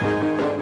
Thank you.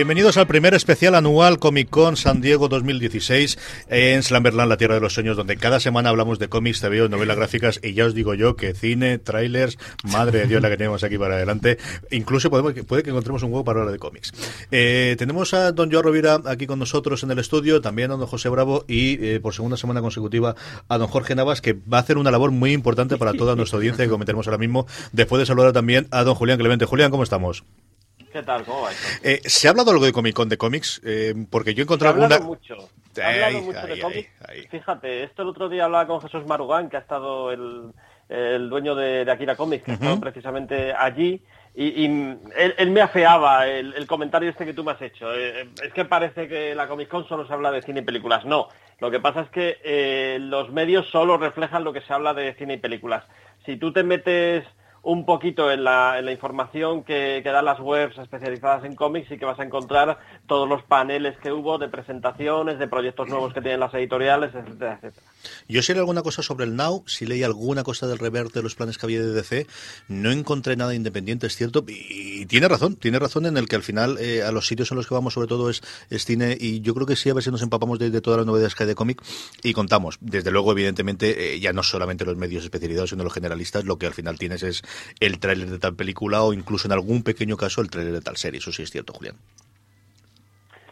Bienvenidos al primer especial anual Comic Con San Diego 2016 en Slamberland, la tierra de los sueños, donde cada semana hablamos de cómics, TV, novelas gráficas y ya os digo yo que cine, trailers, madre de Dios la que tenemos aquí para adelante. Incluso podemos, puede que encontremos un huevo para hablar de cómics. Eh, tenemos a don Joe Rovira aquí con nosotros en el estudio, también a don José Bravo y eh, por segunda semana consecutiva a don Jorge Navas, que va a hacer una labor muy importante para toda nuestra audiencia que cometeremos ahora mismo. Después de saludar también a don Julián Clemente. Julián, ¿cómo estamos? ¿Qué tal? ¿Cómo va eh, ¿Se ha hablado algo de Comic Con de cómics? Eh, porque yo he encontrado Se ha alguna... mucho. Se ha hablado mucho de cómics. Fíjate, esto el otro día hablaba con Jesús Marugán, que ha estado el, el dueño de, de, Akira Comics, que ha estado precisamente allí. Y, y él, él, me afeaba el, el, comentario este que tú me has hecho. Eh, es que parece que la Comic Con solo se habla de cine y películas. No, lo que pasa es que los medios solo reflejan lo que se habla de cine y películas. Si tú te metes un poquito en la, en la información que, dan las webs especializadas en cómics y que vas a encontrar todos los paneles que hubo de presentaciones, de proyectos nuevos que tienen las editoriales, etcétera, etcétera. Yo si leí alguna cosa sobre el Now, si leí alguna cosa del rever de los planes que había de DC, no encontré nada independiente, es cierto, y, tiene razón, tiene razón en el que al final eh, a los sitios en los que vamos sobre todo es, cine y yo creo que sí, a ver si nos empapamos de, de todas las novedades que hay de cómic y contamos. Desde luego, evidentemente, eh, ya no solamente los medios especializados, sino los generalistas, lo que al final tienes es el tráiler de tal película o incluso en algún pequeño caso el tráiler de tal serie. Eso sí es cierto, Julián.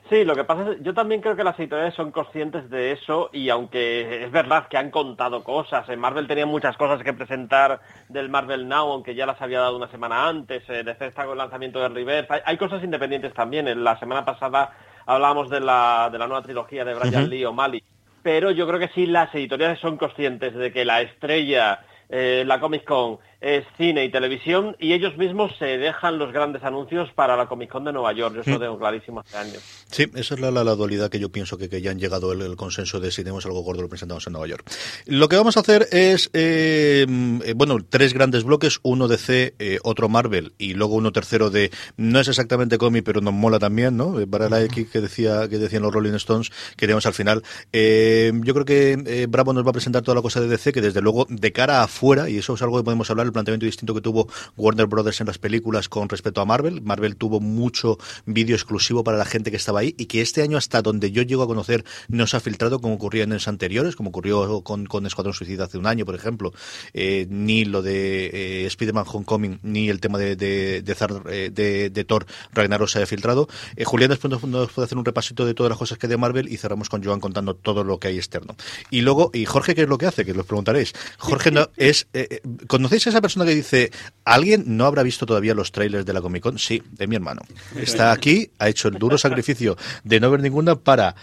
Sí, lo que pasa es, yo también creo que las editoriales son conscientes de eso y aunque es verdad que han contado cosas, en Marvel tenía muchas cosas que presentar del Marvel Now, aunque ya las había dado una semana antes, eh, de está con el lanzamiento de Reverse, hay, hay, cosas independientes también, en la semana pasada hablábamos de la, de la nueva trilogía de Brian uh -huh. Lee o Mali, pero yo creo que sí las editoriales son conscientes de que la estrella, eh, la Comic Con, es cine y televisión y ellos mismos se dejan los grandes anuncios para la Comic Con de Nueva York. Yo eso lo tengo clarísimo hace años. Sí, esa es la, la, la dualidad que yo pienso que, que ya han llegado el, el, consenso de si tenemos algo gordo lo presentamos en Nueva York. Lo que vamos a hacer es, eh, bueno, tres grandes bloques, uno de C, eh, otro Marvel y luego uno tercero de, no es exactamente cómic, pero nos mola también, ¿no? Para la X que decía que decían los Rolling Stones, que tenemos al final. Eh, yo creo que Bravo nos va a presentar toda la cosa de DC, que desde luego de cara afuera, y eso es algo que podemos hablar, el planteamiento distinto que tuvo Warner Brothers en las películas con respecto a Marvel. Marvel tuvo mucho vídeo exclusivo para la gente que estaba ahí y que este año hasta donde yo llego a conocer no se ha filtrado como ocurría en años anteriores, como ocurrió con, con Escuadrón Suicida hace un año, por ejemplo, eh, ni lo de eh, Spider-Man Homecoming, ni el tema de, de, de, Zar, eh, de, de Thor Ragnarok se haya filtrado. Eh, Julián después nos, nos, puede hacer un repasito de todas las cosas que hay de Marvel y cerramos con Joan contando todo lo que hay externo. Y luego, y Jorge, ¿qué es lo que hace? Que os preguntaréis. Jorge no, es, eh, ¿conocéis a esa persona que dice, ¿alguien no habrá visto todavía los trailers de la Comic Con? Sí, de mi hermano. Está aquí, ha hecho el duro sacrificio de no ver ninguna para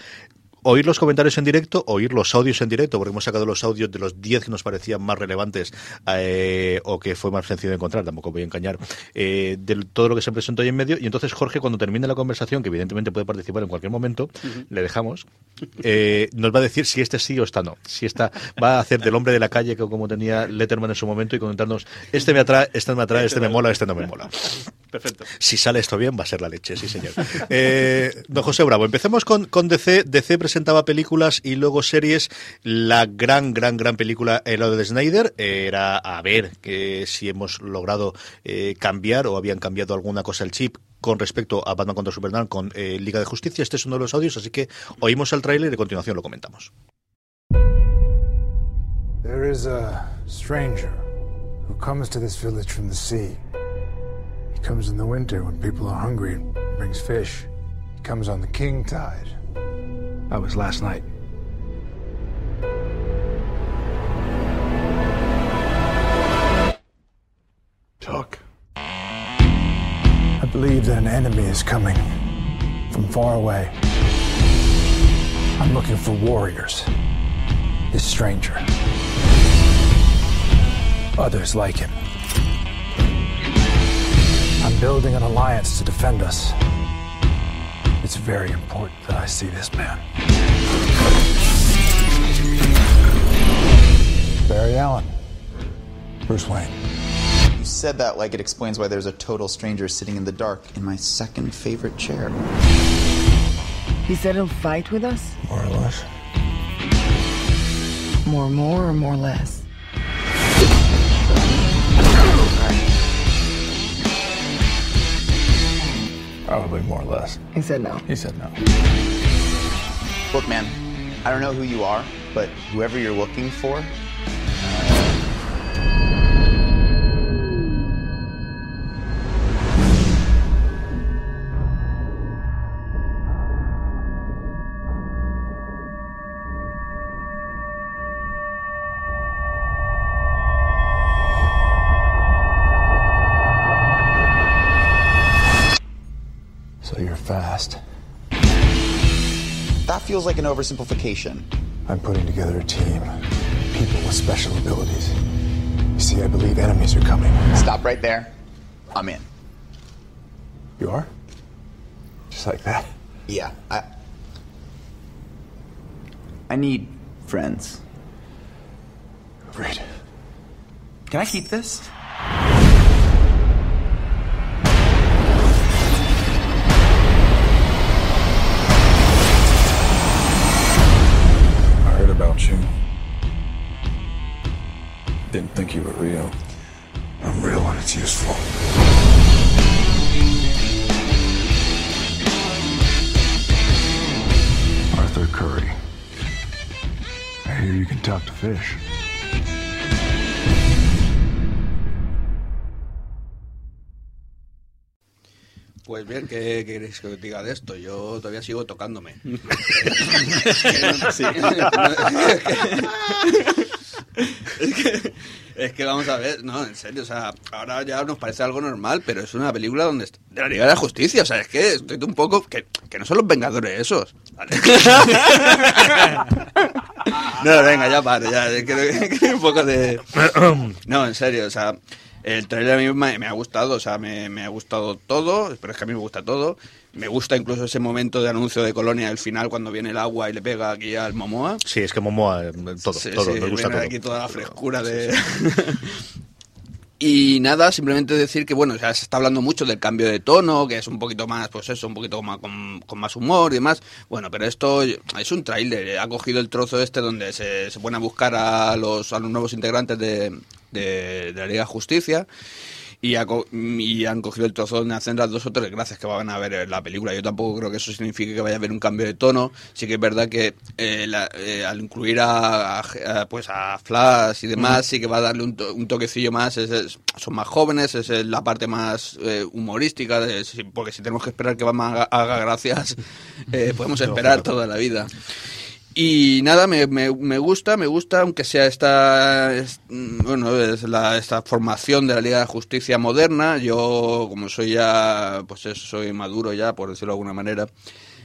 oír los comentarios en directo, oír los audios en directo, porque hemos sacado los audios de los 10 que nos parecían más relevantes eh, o que fue más sencillo de encontrar, tampoco voy a engañar, eh, de todo lo que se presentó ahí en medio. Y entonces Jorge, cuando termine la conversación, que evidentemente puede participar en cualquier momento, uh -huh. le dejamos, eh, nos va a decir si este sí o está no. Si está, va a hacer del hombre de la calle, que como tenía Letterman en su momento, y comentarnos, este me atrae, este me atrae, este me mola, este no me mola. Perfecto. Si sale esto bien, va a ser la leche, sí, señor. Don José Bravo, empecemos con, con DC. DC presentaba películas y luego series. La gran, gran, gran película, el de Snyder, era a ver que si hemos logrado eh, cambiar o habían cambiado alguna cosa el chip con respecto a Batman contra Superman con eh, Liga de Justicia. Este es uno de los audios, así que oímos el tráiler y a continuación lo comentamos. There is a stranger who comes to this village from the sea. He comes in the winter when people are hungry and brings fish. He comes on the king tide. That was last night. Talk. I believe that an enemy is coming from far away. I'm looking for warriors. This stranger. Others like him. I'm building an alliance to defend us. It's very important that I see this man. Barry Allen. Bruce Wayne. You said that like it explains why there's a total stranger sitting in the dark in my second favorite chair. He said he'll fight with us? More or less. More more or more less? Probably more or less. He said no. He said no. Look, man, I don't know who you are, but whoever you're looking for, feels like an oversimplification. I'm putting together a team. People with special abilities. You see, I believe enemies are coming. Stop right there. I'm in. You are? Just like that? Yeah, I. I need friends. Agreed. Can I keep this? You. Didn't think you were real. I'm real when it's useful. Arthur Curry. I hear you can talk to fish. Pues bien, ¿qué, queréis que os diga de esto? Yo todavía sigo tocándome. es, que, vamos a ver, no, en serio, o sea, ahora ya nos parece algo normal, pero es una película donde de la Liga de la Justicia, o sea, es que estoy un poco que, que no son los Vengadores esos. no, venga, ya paro, ya, creo que un poco de No, en serio, o sea, el trailer a mí me, ha gustado, o sea, me, ha gustado todo, pero es que a mí me gusta todo. Me gusta incluso ese momento de anuncio de Colonia, el final, cuando viene el agua y le pega aquí al Momoa. Sí, es que Momoa, eh, todo, todo, me gusta todo. aquí toda la frescura de... Y nada, simplemente decir que, bueno, se está hablando mucho del cambio de tono, que es un poquito más, pues eso, un poquito más, con, más humor y demás. Bueno, pero esto es un tráiler. Ha cogido el trozo este donde se, se pone a buscar a los, a los nuevos integrantes de, de, la Liga de Justicia y, han cogido el trozo donde hacen las dos o tres gracias que van a ver la película. Yo tampoco creo que eso signifique que vaya a haber un cambio de tono. Sí que es verdad que eh, eh, al incluir a, pues a Flash y demás, sí que va a darle un, toquecillo más. son más jóvenes, es la parte más eh, humorística, porque si tenemos que esperar que Batman haga, gracias, podemos esperar toda la vida. Y nada, me, me, gusta, me gusta, aunque sea esta, bueno, es la, esta formación de la Liga de Justicia moderna. Yo, como soy ya, pues soy maduro ya, por decirlo de alguna manera,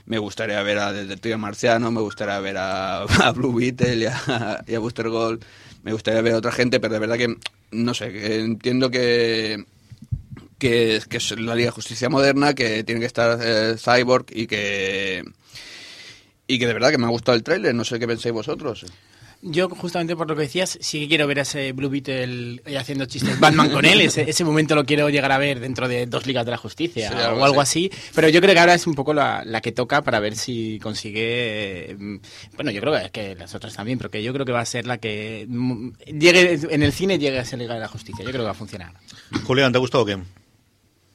me gustaría ver a Detective Marciano, me gustaría ver a, Blue Beetle y a, y Booster Gold, me gustaría ver a otra gente, pero de verdad que, no sé, entiendo que que, que es la Liga de Justicia moderna, que tiene que estar eh, Cyborg y que y que de verdad que me ha gustado el tráiler, no sé qué pensáis vosotros. Yo, justamente por lo que decías, sí que quiero ver a ese Blue Beetle haciendo chistes Batman con él. Ese, ese, momento lo quiero llegar a ver dentro de dos ligas de la justicia o algo así. Pero yo creo que ahora es un poco la, la que toca para ver si consigue. Mm, bueno, yo creo que las otras también, pero que yo creo que va a ser la que mm, llegue en el cine llegue a ser liga de la justicia. Yo creo que va a funcionar. Julián, ¿te ha gustado o qué?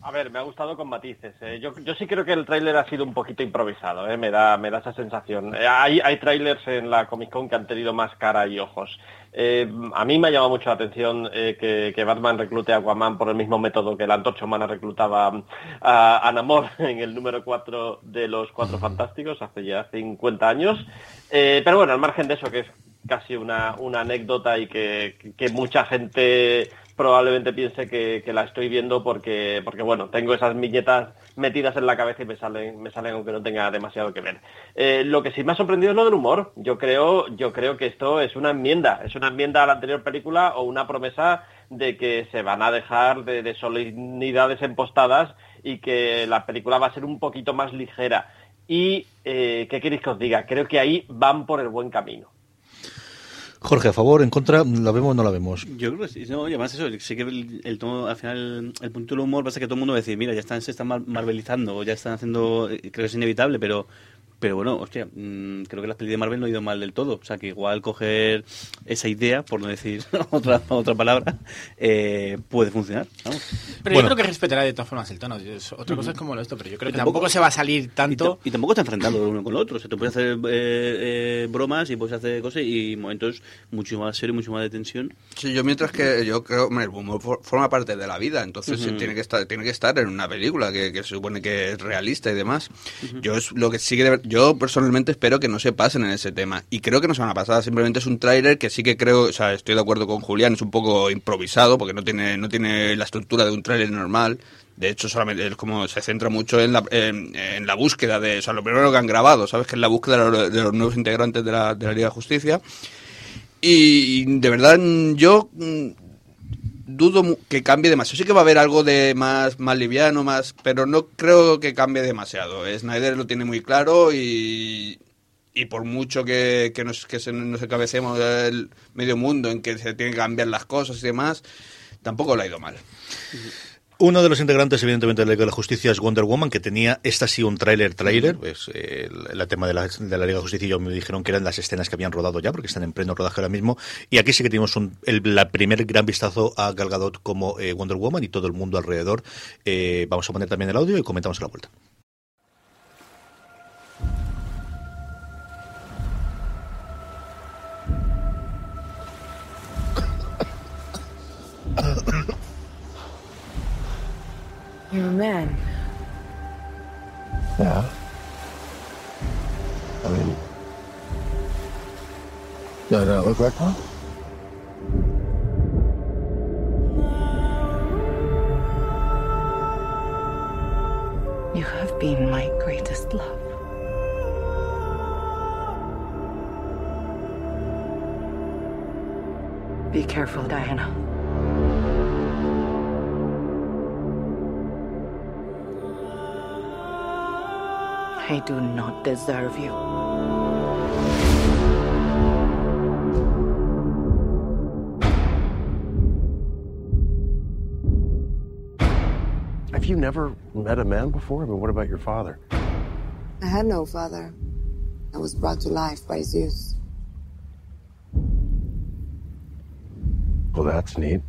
A ver, me ha gustado con matices. ¿eh? Yo, yo, sí creo que el tráiler ha sido un poquito improvisado, ¿eh? me, da, me da esa sensación. Eh, hay, hay trailers en la Comic Con que han tenido más cara y ojos. A mí me ha llamado mucho la atención que, que, Batman reclute a Aquaman por el mismo método que la Antorcha Humana reclutaba a, a Namor en el número 4 de los Cuatro Fantásticos hace ya 50 años. pero bueno, al margen de eso, que es casi una, una anécdota y que, que mucha gente probablemente piense que, la estoy viendo porque, porque, bueno, tengo esas viñetas metidas en la cabeza y me salen, me salen aunque no tenga demasiado que ver. Eh, lo que sí me ha sorprendido es lo del humor. Yo creo, yo creo que esto es una enmienda, es una enmienda a la anterior película o una promesa de que se van a dejar de, de solemnidades empostadas y que la película va a ser un poquito más ligera. Y, eh, ¿qué queréis que os diga? Creo que ahí van por el buen camino. Jorge, a favor, en contra, ¿la vemos o no la vemos? Yo creo que sí, no, además eso, sí que el, tono, al final, el punto del humor va a ser que todo el mundo va a decir, mira, ya están, se están marvelizando, ya están haciendo, creo que es inevitable, pero pero bueno, hostia, mm, creo que las películas de Marvel no ha ido mal del todo. O sea, que igual coger esa idea, por no decir otra otra palabra, eh, puede funcionar. Pero yo creo que respetará de todas formas el tono. Otra cosa es como esto, pero yo creo que tampoco, se va a salir tanto. Y, tampoco está enfrentando uno con el otro. O sea, tú puedes hacer eh, eh, bromas y puedes hacer cosas y momentos mucho más serios, mucho más de tensión. Sí, yo mientras que yo creo, el humor forma parte de la vida, entonces tiene que estar tiene que estar en una película que, se supone que es realista y demás. Yo es lo que sigue de yo personalmente espero que no se pasen en ese tema. Y creo que no se van a pasar. Simplemente es un tráiler que sí que creo, o sea, estoy de acuerdo con Julián, es un poco improvisado porque no tiene, no tiene la estructura de un tráiler normal. De hecho, solamente es como se centra mucho en la, en, la búsqueda de, o sea, lo primero que han grabado, ¿sabes? Que es la búsqueda de los, nuevos integrantes de la, de la Liga de Justicia. Y de verdad, yo dudo que cambie demasiado. Sí que va a haber algo de más, más liviano, más, pero no creo que cambie demasiado. Snyder lo tiene muy claro y, y por mucho que, que, nos, que nos encabecemos el medio mundo en que se tienen que cambiar las cosas y demás, tampoco le ha ido mal. Uno de los integrantes, evidentemente, de la Liga de la Justicia es Wonder Woman, que tenía, esta sí, un tráiler, tráiler, pues, el, tema de la, de la Liga de Justicia, yo me dijeron que eran las escenas que habían rodado ya, porque están en pleno rodaje ahora mismo, y aquí sí que tenemos un, el la primer gran vistazo a Gal Gadot como eh, Wonder Woman y todo el mundo alrededor. Eh, vamos a poner también el audio y comentamos a la vuelta. You're a man. Yeah. I mean, do I not look like one? You have been my greatest love. Be careful, Diana. I do not deserve you. Have you never met a man before? I mean, what about your father? I had no father. I was brought to life by Zeus. Well, that's neat.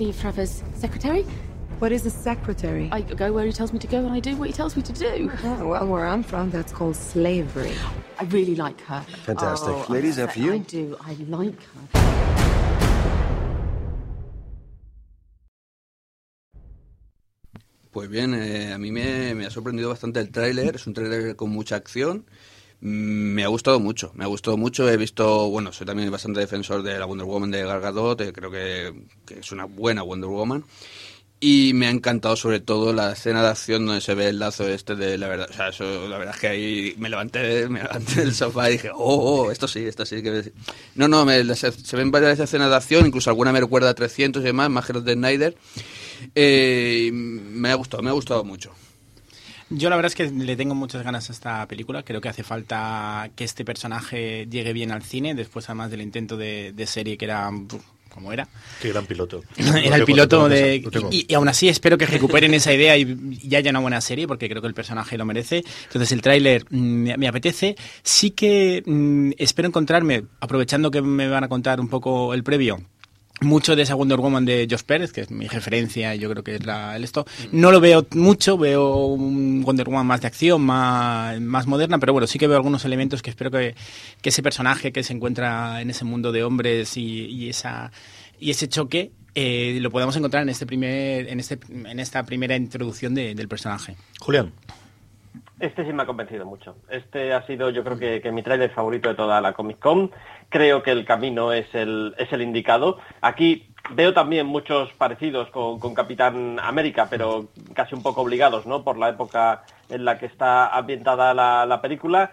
Steve Trevor's secretary. What is a secretary? I go where he tells me to go and I do what he tells me to do. Oh, well, where I'm from, that's called slavery. I really like her. Fantastic. Oh, Ladies, I, after you. I do. I like her. Pues bien, eh, a mí me, me, ha sorprendido bastante el tráiler. Es un tráiler con mucha acción. Mm, me ha gustado mucho, me ha gustado mucho. He visto, bueno, soy también bastante defensor de la Wonder Woman de Gal Gadot. Eh, creo que, es una buena Wonder Woman. Y me ha encantado sobre todo la escena de acción donde se ve el lazo este de la verdad. O sea, eso, la verdad es que ahí me levanté, me levanté del sofá y dije, oh, oh esto sí, esto sí. que No, no, me, se, ven varias escenas de acción, incluso alguna me recuerda a 300 y demás, más que de Snyder. Eh, me ha gustado, me ha gustado mucho. Yo la verdad es que le tengo muchas ganas a esta película. Creo que hace falta que este personaje llegue bien al cine, después además del intento de, de serie que era como era. Qué gran piloto. era el piloto de... Y, y, aún así espero que recuperen esa idea y, y, haya una buena serie, porque creo que el personaje lo merece. Entonces el tráiler mm, me, apetece. Sí que mm, espero encontrarme, aprovechando que me van a contar un poco el previo, mucho de esa Wonder Woman de Josh Pérez, que es mi referencia, yo creo que es la, el esto. No lo veo mucho, veo un Wonder Woman más de acción, más, más moderna, pero bueno, sí que veo algunos elementos que espero que, que ese personaje que se encuentra en ese mundo de hombres y, y esa, y ese choque eh, lo podamos encontrar en, este primer, en, este, en esta primera introducción de, del personaje. Julián. Este sí me ha convencido mucho. Este ha sido, yo creo que, mi tráiler favorito de toda la Comic Con. Creo que el camino es el, indicado. Aquí veo también muchos parecidos con, Capitán América, pero casi un poco obligados, ¿no? Por la época en la que está ambientada la película.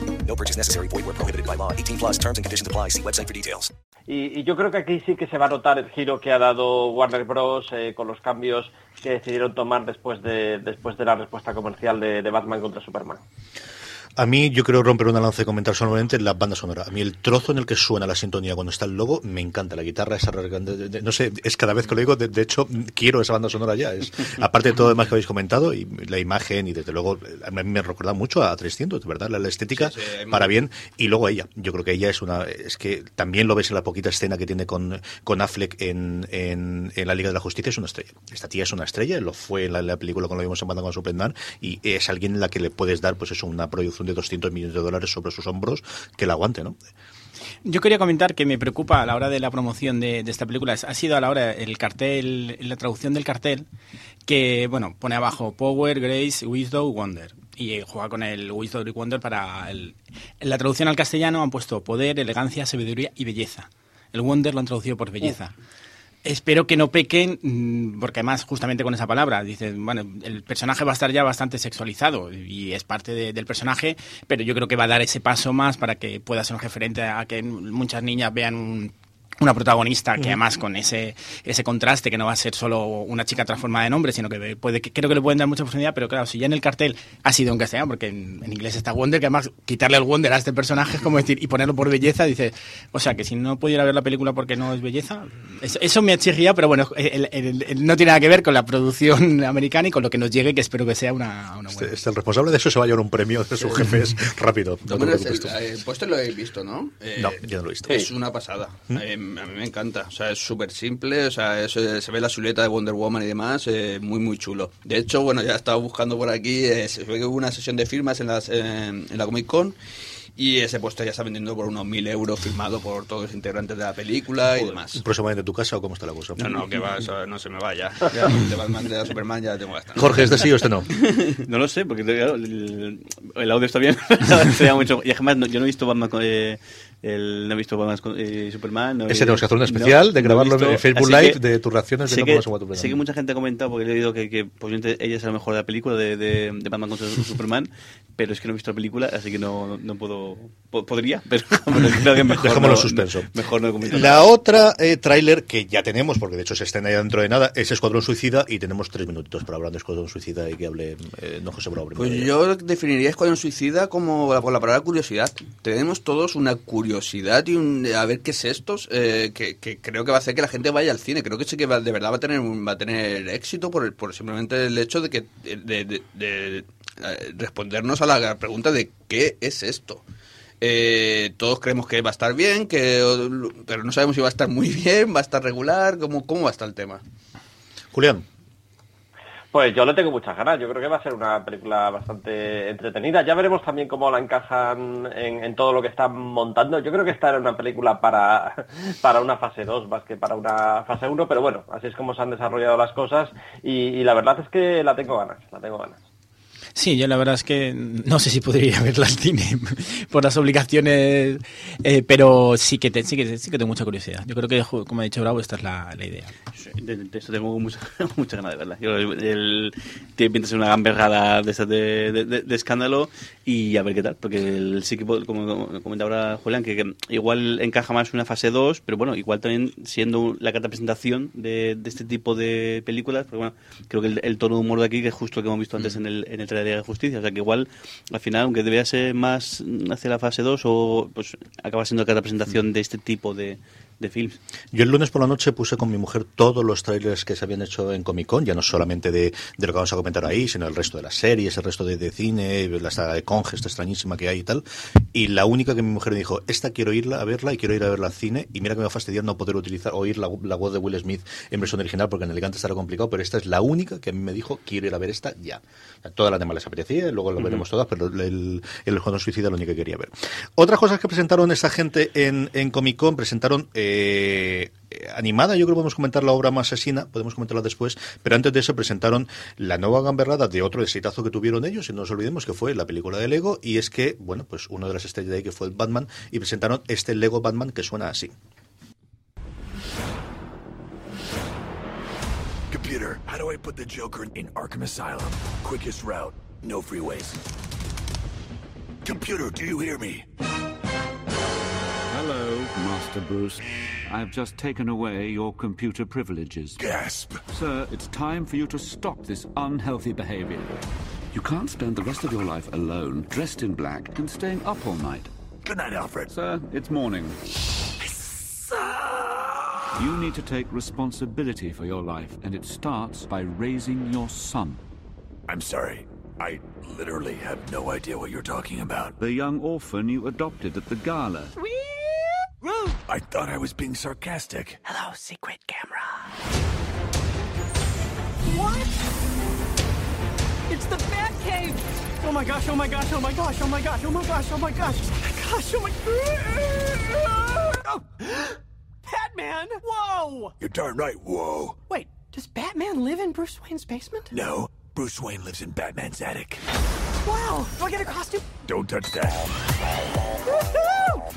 No purchase necessary. Void where prohibited by law. 18 plus terms and conditions apply. See website for details. Y, y, yo creo que aquí sí que se va a notar el giro que ha dado Warner Bros. Eh, con los cambios que decidieron tomar después de, después de la respuesta comercial de, de Batman contra Superman. A mí, yo quiero romper una lanza y comentar solamente la banda sonora. A mí el trozo en el que suena la sintonía cuando está el logo, me encanta. La guitarra, esa no sé, es cada vez que lo digo, de, de hecho, quiero esa banda sonora ya. Es, aparte de todo lo demás que habéis comentado, y la imagen, y desde luego, a mí me recuerda mucho a 300, de verdad, la, la estética, sí, sí, para bien. Y luego ella, yo creo que ella es una, es que también lo ves en la poquita escena que tiene con, con Affleck en, en, en la Liga de la Justicia, es una estrella. Esta tía es una estrella, lo fue en la, la película cuando lo vimos en Batman con Superman, y es alguien en la que le puedes dar, pues eso, una producción de 200 millones de dólares sobre sus hombros que la aguante, ¿no? Yo quería comentar que me preocupa a la hora de la promoción de, de, esta película. Ha sido a la hora el cartel, la traducción del cartel, que bueno pone abajo Power, Grace, Wisdom, Wonder. Y eh, juega con el Wisdom y Wonder para el, en la traducción al castellano han puesto poder, elegancia, sabiduría y belleza. El Wonder lo han traducido por belleza. Uh. Espero que no pequen, mm, porque además justamente con esa palabra, dicen, bueno, el personaje va a estar ya bastante sexualizado y es parte de, del personaje, pero yo creo que va a dar ese paso más para que pueda ser un referente a que muchas niñas vean un, una protagonista que además con ese, ese contraste que no va a ser solo una chica transformada en hombre, sino que puede, creo que le pueden dar mucha oportunidad, pero claro, si ya en el cartel ha sido en castellano, porque en, inglés está Wonder, que además quitarle el Wonder a este personaje es como decir, y ponerlo por belleza, dice, o sea, que si no pudiera ver la película porque no es belleza, eso, me exigía, pero bueno, no tiene nada que ver con la producción americana y con lo que nos llegue, que espero que sea una, una buena. Este, el responsable de eso se va a llevar un premio de sus jefes rápido. No el, póster lo habéis visto, ¿no? no, yo no lo he visto. Es una pasada. ¿Mm? Eh, a mí me encanta. O sea, es súper simple. O sea, se ve la silueta de Wonder Woman y demás. Eh, muy, muy chulo. De hecho, bueno, ya estaba buscando por aquí. Eh, se ve que hubo una sesión de firmas en, las, en la Comic Con. Y ese puesto ya está vendiendo por unos mil euros firmado por todos los integrantes de la película y demás. ¿Próximamente tu casa o cómo está la cosa? No, no, que va, eso no se me vaya. Ya, de Batman, de Superman ya tengo bastante. Jorge, ¿este sí o este no? no lo sé, porque el, el audio está bien. mucho. Y además, yo no he visto Batman eh, el, no he visto Batman eh, Superman. No Ese tenemos que hacer un especial de grabarlo en Facebook Live de tus reacciones de que, Sé que mucha gente ha comentado, porque he oído que, que ella es la mejor de la película de, de, de Batman contra Superman, pero es que no he visto la película, así que no, no puedo. Podría, pero, creo que mejor. no, suspenso. Mejor no La otra eh, tráiler que ya tenemos, porque de hecho se estrena ya dentro de nada, es Escuadrón Suicida y tenemos tres minutitos para hablar de Escuadrón Suicida y que hable eh, no José Bravo. Pues yo definiría Escuadrón Suicida como por la palabra curiosidad. Tenemos todos una curiosidad y un a ver qué es esto, eh, que, creo que va a hacer que la gente vaya al cine. Creo que sí que de verdad va a tener va a tener éxito por, por simplemente el hecho de que de eh, respondernos a la pregunta de qué es esto. Eh, todos creemos que va a estar bien, que, pero no sabemos si va a estar muy bien, va a estar regular, cómo, cómo va a estar el tema. Julián. Pues yo le tengo muchas ganas, yo creo que va a ser una película bastante entretenida. Ya veremos también cómo la encajan en, todo lo que están montando. Yo creo que esta era una película para, para una fase 2 más que para una fase 1, pero bueno, así es como se han desarrollado las cosas y la verdad es que la tengo ganas, la tengo ganas. Sí, yo la verdad es que no sé si podría verla al cine por las obligaciones, eh, pero sí que, sí, que, sí que tengo mucha curiosidad. Yo creo que, como ha dicho Bravo, esta es la, idea. de, eso tengo mucha, mucha ganas de verla. Yo, el, tiene de ser una gamberrada de, de, escándalo y a ver qué tal, porque el, sí que, como comenta ahora Julián, que, igual encaja más una fase 2, pero bueno, igual también siendo la carta presentación de, este tipo de películas, porque bueno, creo que el, tono de humor de aquí, que es justo lo que hemos visto antes en el, en el de Justicia. O sea que igual, al final, aunque debería ser más hacia la fase 2, o pues acaba siendo cada presentación de este tipo de, de films. Yo el lunes por la noche puse con mi mujer todos los trailers que se habían hecho en Comic Con, ya no solamente de, de, lo que vamos a comentar ahí, sino el resto de las series, el resto de, de cine, la saga de Conge, esta extrañísima que hay y tal. Y la única que mi mujer me dijo, esta quiero irla a verla y quiero ir a verla al cine. Y mira que me va a fastidiar no poder utilizar, oír la, la voz de Will Smith en versión original, porque en Elegante estará complicado, pero esta es la única que a mí me dijo, quiero ir a ver esta ya. Todas las demás les apetecía, luego lo veremos todas, pero el, el, Juego Suicida es lo único que quería ver. Otras cosas que presentaron esa gente en, en Comic Con, presentaron eh, animada, yo creo que podemos comentar la obra más asesina, podemos comentarla después, pero antes de eso presentaron la nueva gamberrada de otro exitazo que tuvieron ellos, y no nos olvidemos que fue la película de Lego, y es que, bueno, pues una de las estrellas de ahí que fue el Batman, y presentaron este Lego Batman que suena así. Computer, how do I put the Joker in Arkham Asylum? Quickest route, no freeways. Computer, do you hear me? Hello, Master Bruce. I've just taken away your computer privileges. Gasp! Sir, it's time for you to stop this unhealthy behavior. You can't spend the rest of your life alone, dressed in black, and staying up all night. Good night, Alfred. Sir, it's morning. You need to take responsibility for your life, and it starts by raising your son. I'm sorry. I literally have no idea what you're talking about. The young orphan you adopted at the gala. Whee! I thought I was being sarcastic. Hello, secret camera. What? It's the Batcave! Oh my gosh, oh my gosh, oh my gosh, oh my gosh, oh my gosh, oh my gosh, oh my gosh, oh my oh. Batman! Whoa! You're darn right, whoa. Wait, does Batman live in Bruce Wayne's basement? No, Bruce Wayne lives in Batman's attic. Wow! Do I get a costume? Don't touch that.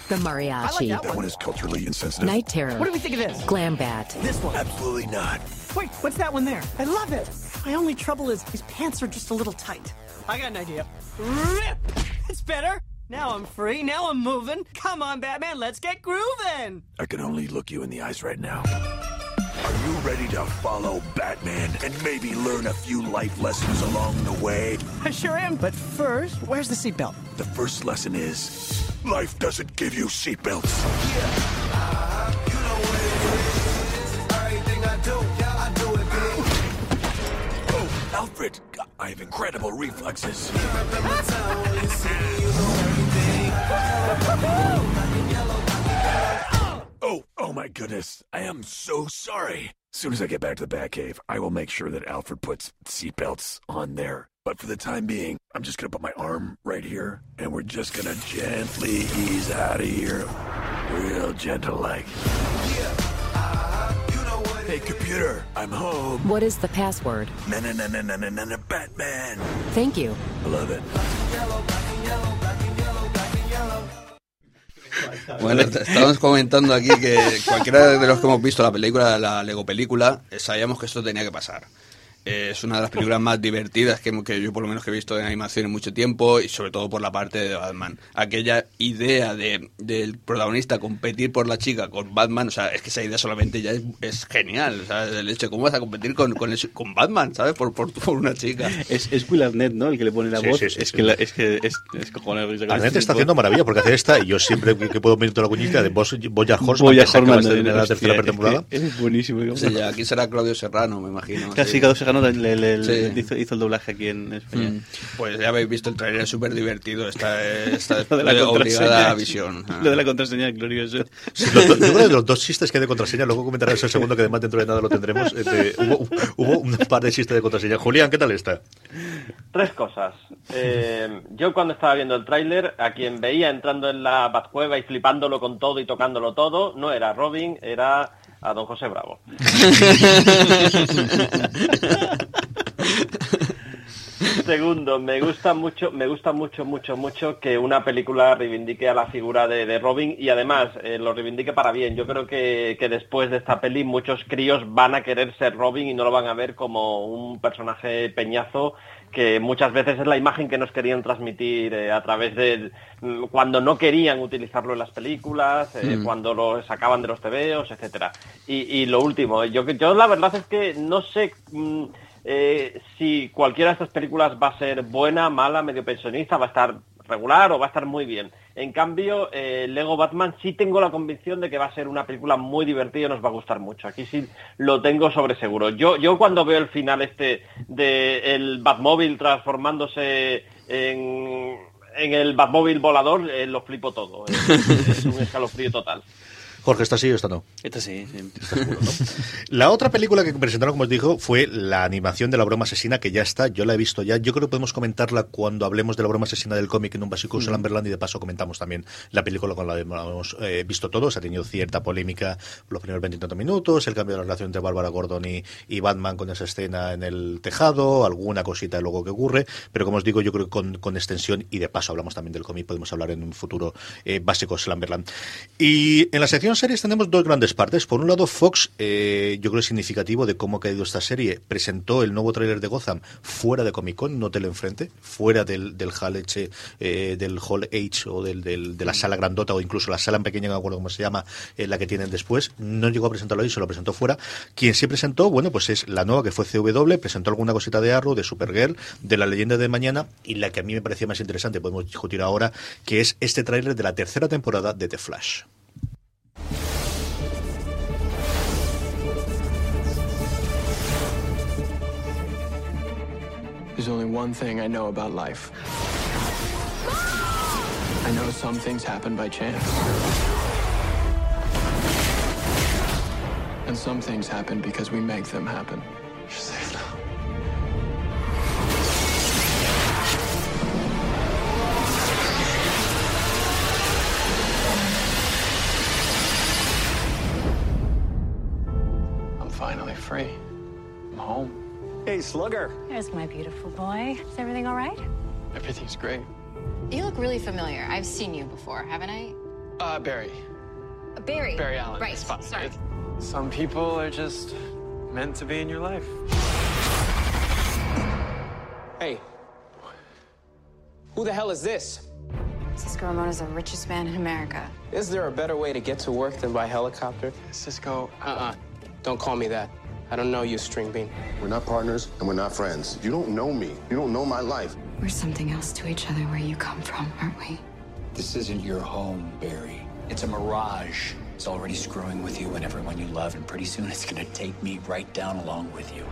The Mariachi. Like that, that one. is culturally insensitive. Night Terror. What do we think of this? Glam Bat. This one. Absolutely not. Wait, what's that one there? I love it. My only trouble is his pants are just a little tight. I got an idea. Rip! It's better. Now I'm free. Now I'm moving. Come on, Batman. Let's get grooving. I can only look you in the eyes right now. Are you ready to follow Batman and maybe learn a few life lessons along the way? I sure am. But first, where's the seatbelt? The first lesson is life doesn't give you seatbelts. Oh, Alfred, I have incredible reflexes. Oh, oh my goodness. I am so sorry. As soon as I get back to the Batcave, I will make sure that Alfred puts seatbelts on there. But for the time being, I'm just gonna put my arm right here, and we're just gonna gently ease out of here. Real gentle like. Hey, computer, I'm home. What is the password? Na na na na na na na Batman. Thank you. I love it. Bueno, estábamos comentando aquí que cualquiera de los que hemos visto la película, la Lego película, sabíamos que esto tenía que pasar. Es una de las películas más divertidas que, que yo por lo menos que he visto en animación en mucho tiempo y sobre todo por la parte de Batman. Aquella idea de, del protagonista competir por la chica con Batman, o sea, es que esa idea solamente ya es, es genial. O sea, el hecho de cómo vas a competir con, con, ese- con Batman, ¿sabes? Por, por, por una chica. Es, es Will Arnett, ¿no? El que le pone la Sí, voz. sí, sí, es, sí. Que la- es que es, es cojones. Arnett está haciendo maravilla porque hace esta y yo siempre que que puedo meter la cuñita de Bojack Horseman, que Horseman, la de- tercera- la tercera temporada. Es buenísimo. O sea, ya aquí será Claudio Serrano, me imagino. Casi. Claudio Serrano le, le- le- Sí. hizo, hizo el doblaje aquí en España. Mm. Pues ya habéis visto el trailer, es súper divertido. Esta, esta Lo de la obligada contraseña. visión. Lo de la contraseña es glorioso. Sí, los dos- yo creo que de los dos chistes que hay de contraseña, luego comentarás el segundo que además dentro de nada lo tendremos. eh, hubo un par de chistes de contraseña. Julián, ¿qué tal está? Tres cosas. Eh, yo cuando estaba viendo el tráiler, a quien veía entrando en la Batcueva y flipándolo con todo y tocándolo todo, no era Robin, era a don José Bravo. Segundo, me gusta mucho, me gusta mucho, mucho, mucho que una película reivindique a la figura de, de Robin y además eh, lo reivindique para bien. Yo creo que, que después de esta peli muchos críos van a querer ser Robin y no lo van a ver como un personaje peñazo que muchas veces es la imagen que nos querían transmitir eh, a través de mm, cuando no querían utilizarlo en las películas, eh, Mm. cuando lo sacaban de los tebeos, etcétera. Y, y lo último, yo, yo la verdad es que no sé mm, eh, si cualquiera de estas películas va a ser buena, mala, medio pensionista, va a estar regular o va a estar muy bien. En cambio, eh, Lego Batman sí tengo la convicción de que va a ser una película muy divertida y nos va a gustar mucho. Aquí sí lo tengo sobre seguro. Yo, yo cuando veo el final este de el Batmóvil transformándose en, en el Batmóvil volador, eh, lo flipo todo. Es, es un escalofrío total. Jorge, ¿está sí o está no? Esta sí, sí. La otra película que presentaron, como os digo, fue la animación de la broma asesina, que ya está, yo la he visto ya. Yo creo que podemos comentarla cuando hablemos de la broma asesina del cómic en un básico Mm. Lamberland y de paso comentamos también la película con la que hemos eh, visto todos. Ha tenido cierta polémica los primeros 20 y tantos minutos, el cambio de la relación entre Bárbara Gordon y, y Batman con esa escena en el tejado, alguna cosita luego que ocurre, pero como os digo, yo creo que con, con extensión y de paso hablamos también del cómic, podemos hablar en un futuro eh, básico Slamberland. Y en la sección series tenemos dos grandes partes. Por un lado, Fox, eh, yo creo que es significativo de cómo ha caído esta serie, presentó el nuevo tráiler de Gotham fuera de Comic Con, no te lo enfrente, fuera del, del Hall H, eh, del Hall H o del, del- de la sala grandota o incluso la sala en pequeña, no me acuerdo cómo se llama, eh, la que tienen después. No llegó a presentarlo ahí, se lo presentó fuera. Quien sí presentó, bueno, pues es la nueva que fue CW, presentó alguna cosita de Arrow, de Supergirl, de la leyenda de mañana y la que a mí me parecía más interesante, podemos discutir ahora, que es este tráiler de la tercera temporada de The Flash. There's only one thing I know about life. I know some things happen by chance. And some things happen because we make them happen. Finally free. I'm home. Hey, Slugger. There's my beautiful boy. Is everything all right? Everything's great. You look really familiar. I've seen you before, haven't I? Uh, Barry. Uh, Barry. Barry Allen. Right. Sorry. It- some people are just meant to be in your life. Hey. Who the hell is this? Cisco Ramona's the richest man in America. Is there a better way to get to work than by helicopter? Cisco, uh-uh. Don't call me that. I don't know you, String Bean. We're not partners and we're not friends. You don't know me. You don't know my life. We're something else to each other where you come from, aren't we? This isn't your home, Barry. It's a mirage. It's already screwing with you and everyone you love, and pretty soon it's gonna take me right down along with you.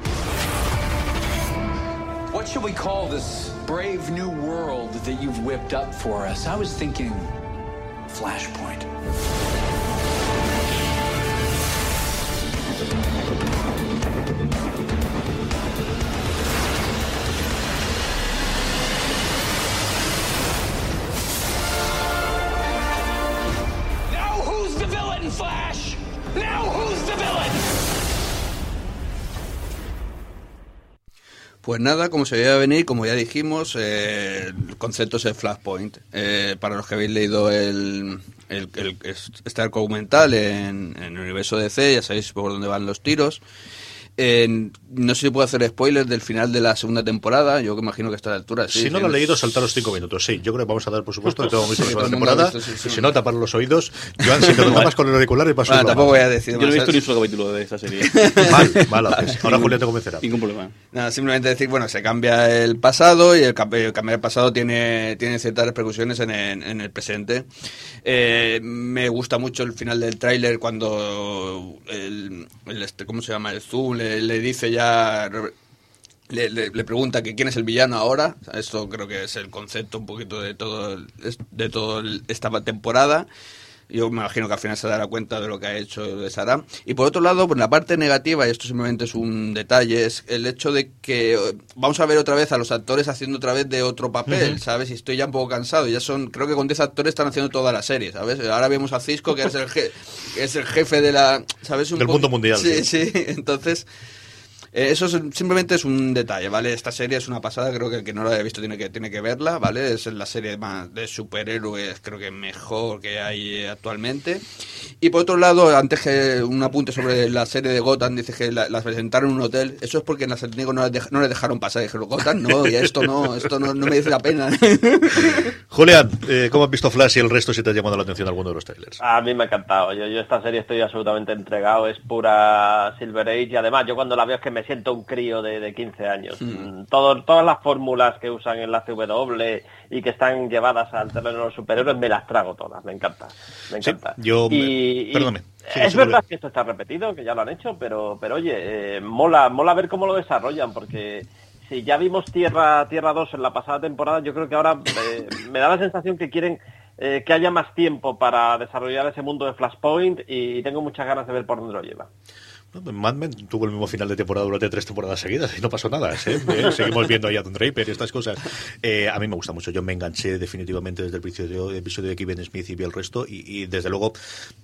What should we call this brave new world that you've whipped up for us? I was thinking Flashpoint. Flash? Now who's the villain? Pues nada, como se veía venir, como ya dijimos, eh, el concepto es el Flashpoint. Eh, para los que habéis leído el, el, el- este arco documental en, en el universo DC, ya sabéis por dónde van los tiros. Eh, no sé si puedo hacer spoilers del final de la segunda temporada. Yo que imagino que está a la altura. sí, si no lo has leído, saltar los cinco minutos. Sí, yo creo que vamos a dar, por supuesto, de todo visto la Sí, ha temporada. visto, sí, sí. Y si no, tapar los oídos. Joan, si te lo tapas con el auricular y paso Bueno, el tampoco voy a decir Yo no he visto ni un solo capítulo de esta serie. Mal, mal haces. Ahora Julián te convencerá. Ningún problema. Nada, simplemente decir, bueno, se cambia el pasado y el, el cambiar el pasado tiene, tiene ciertas repercusiones en el, en el presente. Eh, me gusta mucho el final del tráiler cuando el, el este, ¿cómo se llama? El Zoom le, dice ya... Le, le- pregunta que quién es el villano ahora. Esto creo que es el concepto un poquito de todo de toda esta temporada. Yo me imagino que al final se dará cuenta de lo que ha hecho de. Y por otro lado, pues la parte negativa, y esto simplemente es un detalle, es el hecho de que eh, vamos a ver otra vez a los actores haciendo otra vez de otro papel. ¿sabes? Y estoy ya un poco cansado. Ya son, creo que con 10 actores están haciendo toda la serie, ¿sabes? Ahora vemos a Cisco, que es el, je- es el jefe de la... ¿Sabes? Un Del mundo mundial, Sí, sí. sí. Entonces... Eh, eso es- simplemente es un detalle, ¿vale? Esta serie es una pasada, creo que el que no la haya visto tiene que, tiene que verla, ¿vale? Es la serie más de superhéroes, creo que mejor que hay actualmente. Y por otro lado, antes que un apunte sobre la serie de Gotham, dice que la, la presentaron en un hotel, eso es porque en la San Diego no, no les dejaron pasar, dijeron, Gotham no, y esto no, esto no, no me dice la pena. Julián, eh, ¿cómo has visto Flash y el resto si te ha llamado la atención alguno de los trailers? A mí me ha encantado. Yo, yo esta serie estoy absolutamente entregado. Es pura Silver Age. Y además, yo cuando la veo es que me siento un crío de, de 15 años. Mm, todo- todas las fórmulas que usan en la CW y que están llevadas al terreno de los superhéroes, me las trago todas. Me encanta. Me encanta. yo- Y- perdóname. Sí, es verdad que esto está repetido, que ya lo han hecho, pero, pero oye, eh, mola, mola ver cómo lo desarrollan, porque si ya vimos Tierra, Tierra 2 en la pasada temporada, yo creo que ahora eh, me da la sensación que quieren eh, que haya más tiempo para desarrollar ese mundo de Flashpoint y tengo muchas ganas de ver por dónde lo lleva. Mad Men tuvo el mismo final de temporada durante tres temporadas seguidas y no pasó nada. ¿eh? Bien, seguimos viendo ahí a Don Draper y estas cosas. Eh, a mí me gusta mucho. Yo me enganché definitivamente desde el episodio, episodio de Kevin Smith y vi el resto. Y, y, desde luego,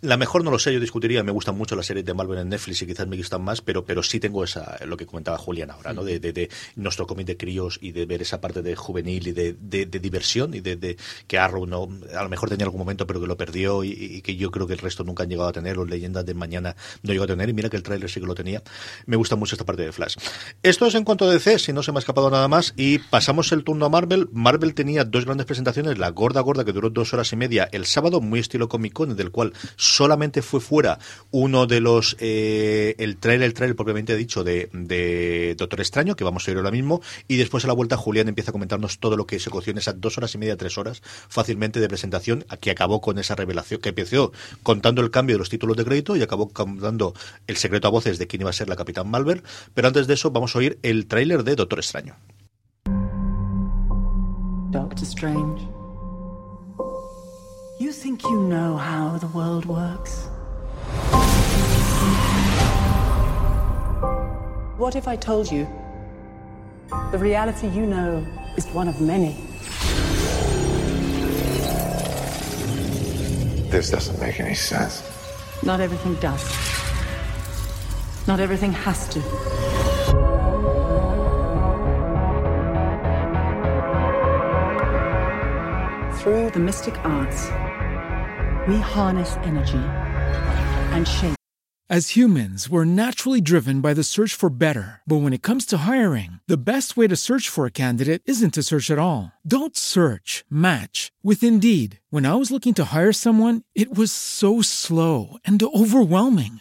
la mejor no lo sé, yo discutiría. Me gustan mucho las series de Marvel en Netflix y quizás me gustan más, pero, pero sí tengo esa, lo que comentaba Julián ahora, ¿no? De, de, de nuestro cómic de críos y de ver esa parte de juvenil y de, de, diversión y de, que Arrow no, a lo mejor tenía algún momento, pero que lo perdió y, y que yo creo que el resto nunca han llegado a tener. Los leyendas de mañana no llegó a tener. Y mira que el tráiler sí lo tenía. Me gusta mucho esta parte de Flash. Esto es en cuanto a DC, si no se me ha escapado nada más. Y pasamos el turno a Marvel. Marvel tenía dos grandes presentaciones. La gorda gorda que duró dos horas y media el sábado, muy estilo Comic Con, del cual solamente fue fuera uno de los eh, el trailer, el trailer propiamente dicho de, de Doctor Extraño, que vamos a ir ahora mismo. Y después a la vuelta Julián empieza a comentarnos todo lo que se coció en esas dos horas y media, tres horas fácilmente de presentación, que acabó con esa revelación, que empezó contando el cambio de los títulos de crédito y acabó contando el secreto a voces de quién iba a ser la Capitán Marvel. Pero antes de eso vamos a oír el tráiler de Doctor Extraño. Doctor Strange. You think you know how the world works? What if I told you the reality you know is one of many? This doesn't make any sense. Not everything does. Not everything has to. Through the mystic arts, we harness energy and shape As humans, we're naturally driven by the search for better. But when it comes to hiring, the best way to search for a candidate isn't to search at all. Don't search, match with Indeed. When I was looking to hire someone, it was so slow and overwhelming.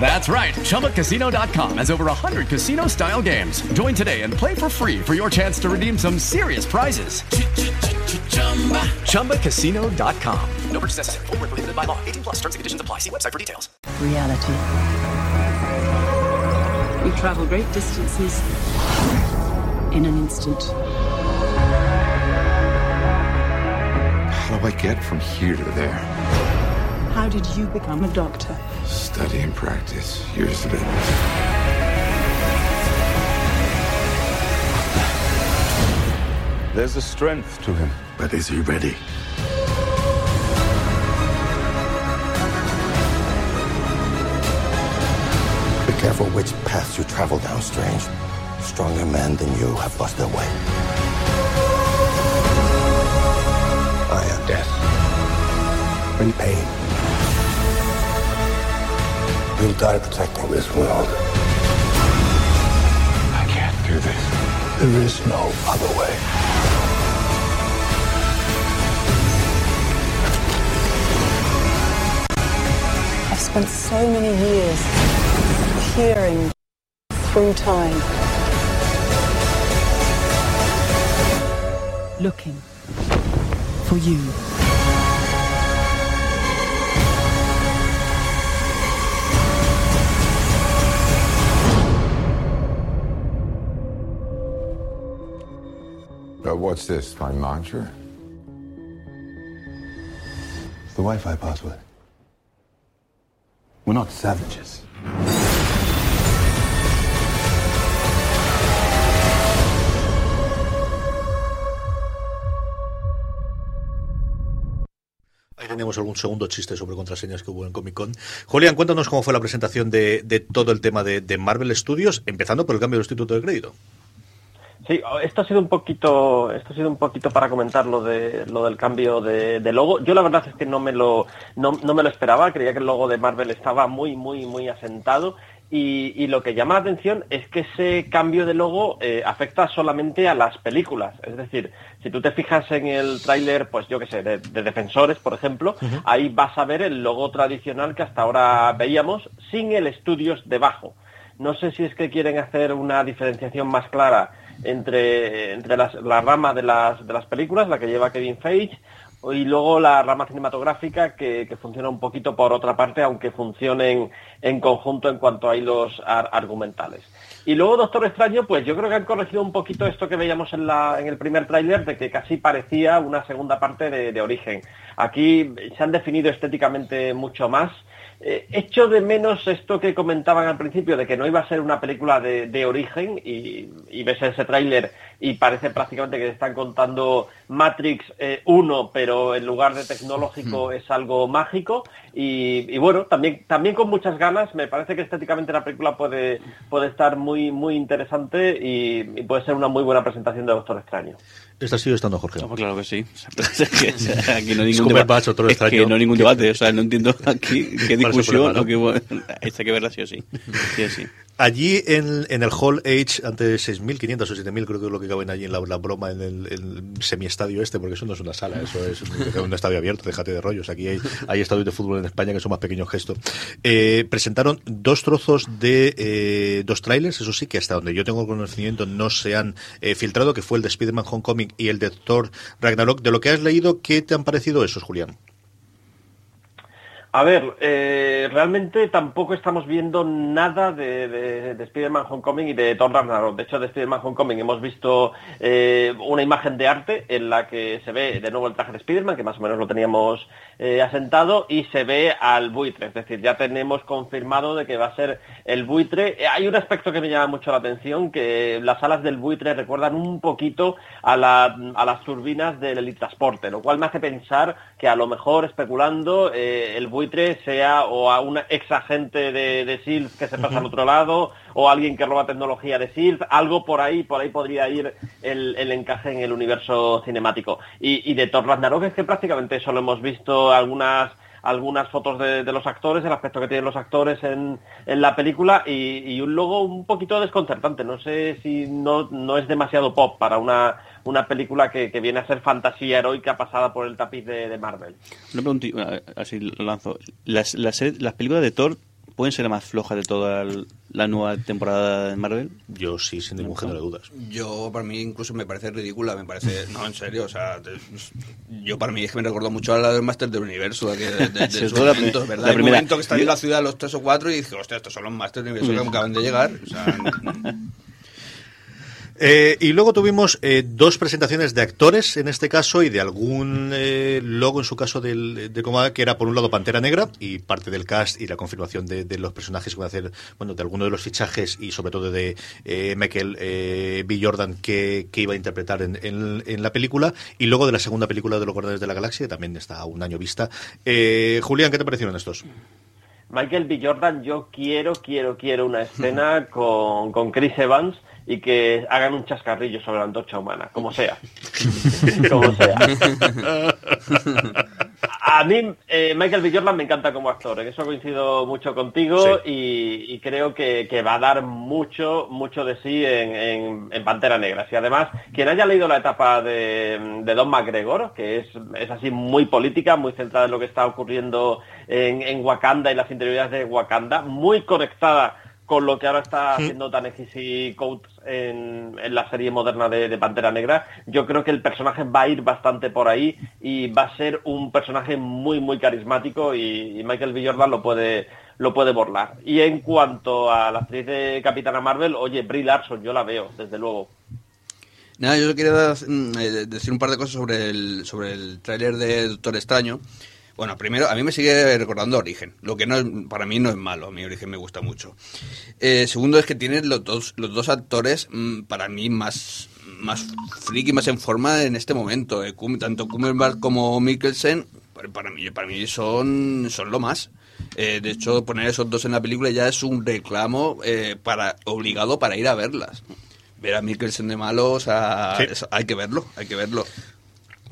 That's right. ChumbaCasino.com has over 100 casino style games. Join today and play for free for your chance to redeem some serious prizes. ChumbaCasino.com. No purchase necessary. Full prohibited by law. 18 plus terms and conditions apply. See website for details. Reality. We travel great distances in an instant. How do I get from here to there? How did you become a doctor? Study and practice. Years of it. There's a strength to him. But is he ready? Be careful which path you travel down, Strange. Stronger men than you have lost their way. I am death. In pain. You'll die protecting this world. I can't do this. There is no other way. I've spent so many years peering through time. Looking for you. What's this, my mantra? It's the Wi-Fi password. We're not savages. Ahí tenemos algún segundo chiste sobre contraseñas que hubo en Comic Con. Julián, cuéntanos cómo fue la presentación de, de todo el tema de, de, Marvel Studios, empezando por el cambio del instituto de crédito. Sí, esto ha sido un poquito, esto ha sido un poquito para comentar lo de lo del cambio de, de logo. Yo la verdad es que no me lo no, no, me lo esperaba, creía que el logo de Marvel estaba muy muy muy asentado y, y lo que llama la atención es que ese cambio de logo eh, afecta solamente a las películas. Es decir, si tú te fijas en el tráiler, pues yo qué sé, de, de, Defensores, por ejemplo, uh -huh. ahí vas a ver el logo tradicional que hasta ahora veíamos sin el estudios debajo. No sé si es que quieren hacer una diferenciación más clara entre, entre las, la rama de las, de las películas, la que lleva Kevin Feige, y luego la rama cinematográfica que, que, funciona un poquito por otra parte, aunque funcionen en conjunto en cuanto a hilos ar argumentales. Y luego Doctor Extraño, pues yo creo que han corregido un poquito esto que veíamos en, la, en el primer tráiler, de que casi parecía una segunda parte de, de origen. Aquí se han definido estéticamente mucho más, eh, echo de menos esto que comentaban al principio de que no iba a ser una película de, de origen y, y, ves ese tráiler y parece prácticamente que están contando Matrix eh, 1 pero en lugar de tecnológico mm. es algo mágico y, y, bueno también también con muchas ganas me parece que estéticamente la película puede puede estar muy muy interesante y, y puede ser una muy buena presentación de Doctor Extraño esta sigue estando Jorge. No, pues claro que sí. aquí no hay ningún debate. Bacho, es que no hay ningún debate. O sea, no entiendo aquí qué repercusión, o que hubo, hay que verla sí o sí. sí, o sí. Allí en, en, el Hall H, ante 6.500 o 7.000, creo que es lo que caben allí en la, la broma, en el, el semiestadio este, porque eso no es una sala, eso es un, estadio abierto, déjate de rollos. Aquí hay, hay, estadios de fútbol en España que son más pequeños que esto. Eh, presentaron dos trozos de eh, dos trailers, eso sí, que hasta donde yo tengo conocimiento no se han eh, filtrado, que fue el de Spider-Man Homecoming y el de Thor Ragnarok. De lo que has leído, ¿qué te han parecido esos, Julián? A ver, eh, realmente tampoco estamos viendo nada de, de, de Spider-Man Homecoming y de Thor Ragnarok. De hecho, de Spider-Man Homecoming hemos visto eh, una imagen de arte en la que se ve de nuevo el traje de Spider-Man, que más o menos lo teníamos eh, asentado, y se ve al buitre. Es decir, ya tenemos confirmado de que va a ser el buitre. Hay un aspecto que me llama mucho la atención, que las alas del buitre recuerdan un poquito a, la, a las turbinas del Transporte, lo cual me hace pensar que a lo mejor, especulando, el buitre sea o a un ex agente de, de SEALS que se pasa uh -huh. al otro lado o alguien que roba tecnología de SEALS, algo por ahí, por ahí podría ir el, el encaje en el universo cinemático. Y, y de Thor Ragnarok es que prácticamente solo hemos visto algunas algunas fotos de, los actores, el aspecto que tienen los actores en, en la película y, y, un logo un poquito desconcertante. No sé si no, no es demasiado pop para una, una película que, que, viene a ser fantasía heroica pasada por el tapiz de, de Marvel. Una pregunta, así lo lanzo. Las, las películas de Thor pueden ser la más floja de toda la nueva temporada de Marvel? Yo sí, sin ningún género de dudas. Yo, para mí, incluso me parece ridícula, me parece... No, en serio, o sea... Yo, para mí, es que me recordó mucho a la del Master del Universo, de, de, de, de su momento, la, ¿verdad? La primera... momento que está en la ciudad los tres o cuatro y dije, hostia, estos son los Masters del Universo que acaban de llegar. O sea, Eh, y luego tuvimos eh, dos presentaciones de actores, en este caso, y de algún eh, logo, en su caso, del, de Comada, que era por un lado Pantera Negra, y parte del cast y la confirmación de, de los personajes que van a hacer, bueno, de alguno de los fichajes, y sobre todo de Michael B. Jordan, que, que, iba a interpretar en, en, en, la película, y luego de la segunda película de los Guardianes de la Galaxia, que también está a un año vista. Julián, ¿qué te parecieron estos? Michael B. Jordan, yo quiero, quiero, quiero una escena con, con Chris Evans y que hagan un chascarrillo sobre la antorcha humana, como sea. como sea. A mí, eh, Michael B. Jordan me encanta como actor, en eso coincido mucho contigo sí. y, y, creo que, que, va a dar mucho, mucho de sí en, en, en, Pantera Negra. Y además, quien haya leído la etapa de, de Don McGregor, que es, es, así muy política, muy centrada en lo que está ocurriendo en, en Wakanda y las interioridades de Wakanda, muy conectada con lo que ahora está haciendo Tanehisi Coates en, en, la serie moderna de, de, Pantera Negra. Yo creo que el personaje va a ir bastante por ahí y va a ser un personaje muy, muy carismático y, y Michael B. Jordan lo puede, lo puede borlar. Y en cuanto a la actriz de Capitana Marvel, oye, Brie Larson, yo la veo, desde luego. Nada, yo quería decir un par de cosas sobre el, sobre el tráiler de Doctor Extraño. Bueno, primero, a mí me sigue recordando Origen, lo que no es, para mí no es malo, a mí Origen me gusta mucho. Eh, segundo es que tienen los dos, los dos actores, mmm, para mí, más, más friki, más en forma en este momento. Eh, tanto Cumberbatch como Mikkelsen, para mí, para mí son, son lo más. Eh, de hecho, poner esos dos en la película ya es un reclamo eh, para obligado para ir a verlas. Ver a Mikkelsen de malo, o sea, sí. es, hay que verlo, hay que verlo.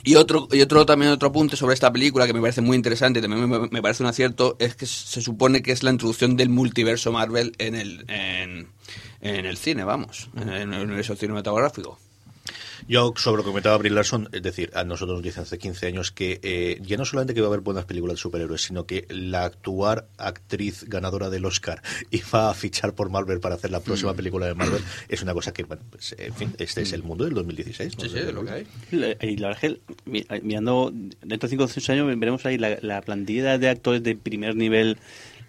Y otro, y otro también otro apunte sobre esta película que me parece muy interesante y también me, parece un acierto es que se supone que es la introducción del multiverso Marvel en el, en, en el cine, vamos, en el universo cinematográfico. Yo, sobre lo que comentaba Brie Larson, es decir, a nosotros nos dicen hace 15 años que eh, ya no solamente que va a haber buenas películas de superhéroes, sino que la actual actriz ganadora del Oscar iba a fichar por Marvel para hacer la próxima mm. película de Marvel, es una cosa que, bueno, pues, en fin, este es el mundo del 2016. ¿no? Sí, sí, de lo que hay. Y la verdad es que, mirando, dentro de 5 o 6 años, veremos ahí la, la plantilla de actores de primer nivel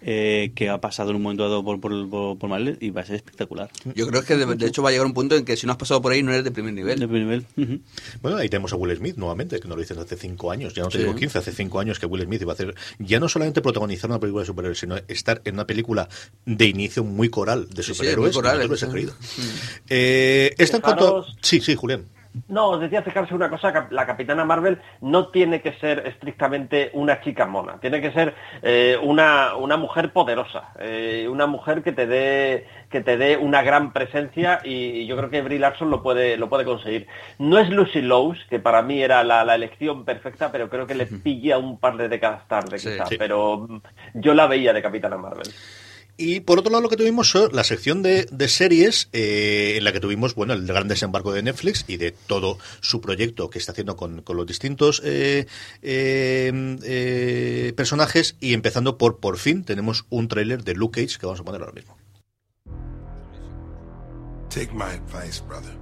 eh, que ha pasado en un momento dado por, por, por, y va a ser espectacular. Yo creo que de, de, hecho va a llegar un punto en que si no has pasado por ahí no eres de primer nivel. De primer nivel. Uh -huh. Bueno, ahí tenemos a Will Smith nuevamente, que nos lo dicen hace cinco años, ya no te sí. digo 15, hace cinco años que Will Smith iba a hacer ya no solamente protagonizar una película de superhéroes, sino estar en una película de inicio muy coral de superhéroes. Sí, muy coral, no se creído. Eh, en cuanto... Sí, sí, Julián. No, os decía acercarse una cosa, la Capitana Marvel no tiene que ser estrictamente una chica mona, tiene que ser eh, una, una, mujer poderosa, eh, una mujer que te dé que te dé una gran presencia y, yo creo que Brie Larson lo puede, lo puede conseguir. No es Lucy Lowes, que para mí era la, elección perfecta, pero creo que le pilla un par de décadas tarde quizás, pero yo la veía de Capitana Marvel. Y por otro lado lo que tuvimos fue la sección de, series eh, en la que tuvimos bueno el gran desembarco de Netflix y de todo su proyecto que está haciendo con, los distintos eh, eh, personajes y empezando por por fin tenemos un tráiler de Luke Cage que vamos a poner ahora mismo. Take my advice, brother.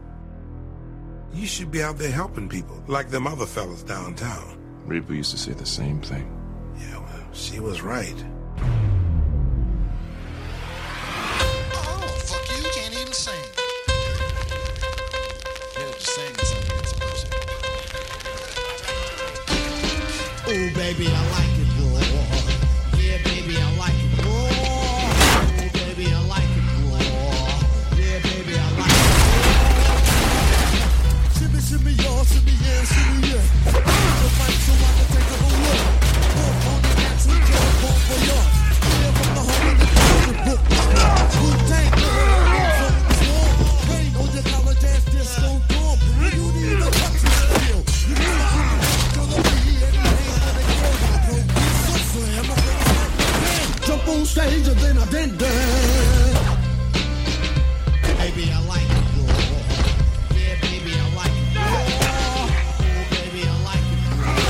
You should be out there helping people, like them other fellas downtown. Reaper used to say the same thing. Yeah, well, she was right. Oh, baby, I like it raw. Yeah, baby, I like it raw. Oh, baby, I like it raw. Yeah, baby, I like it raw. Shimmy, shimmy, y'all, shimmy, yeah, shimmy, yeah. So fight so I can take a whole look. Walk on the jump on for y'all. On stage and then I did that. Baby, I like it raw. Yeah, baby, I like it raw. Oh, baby, I like it raw.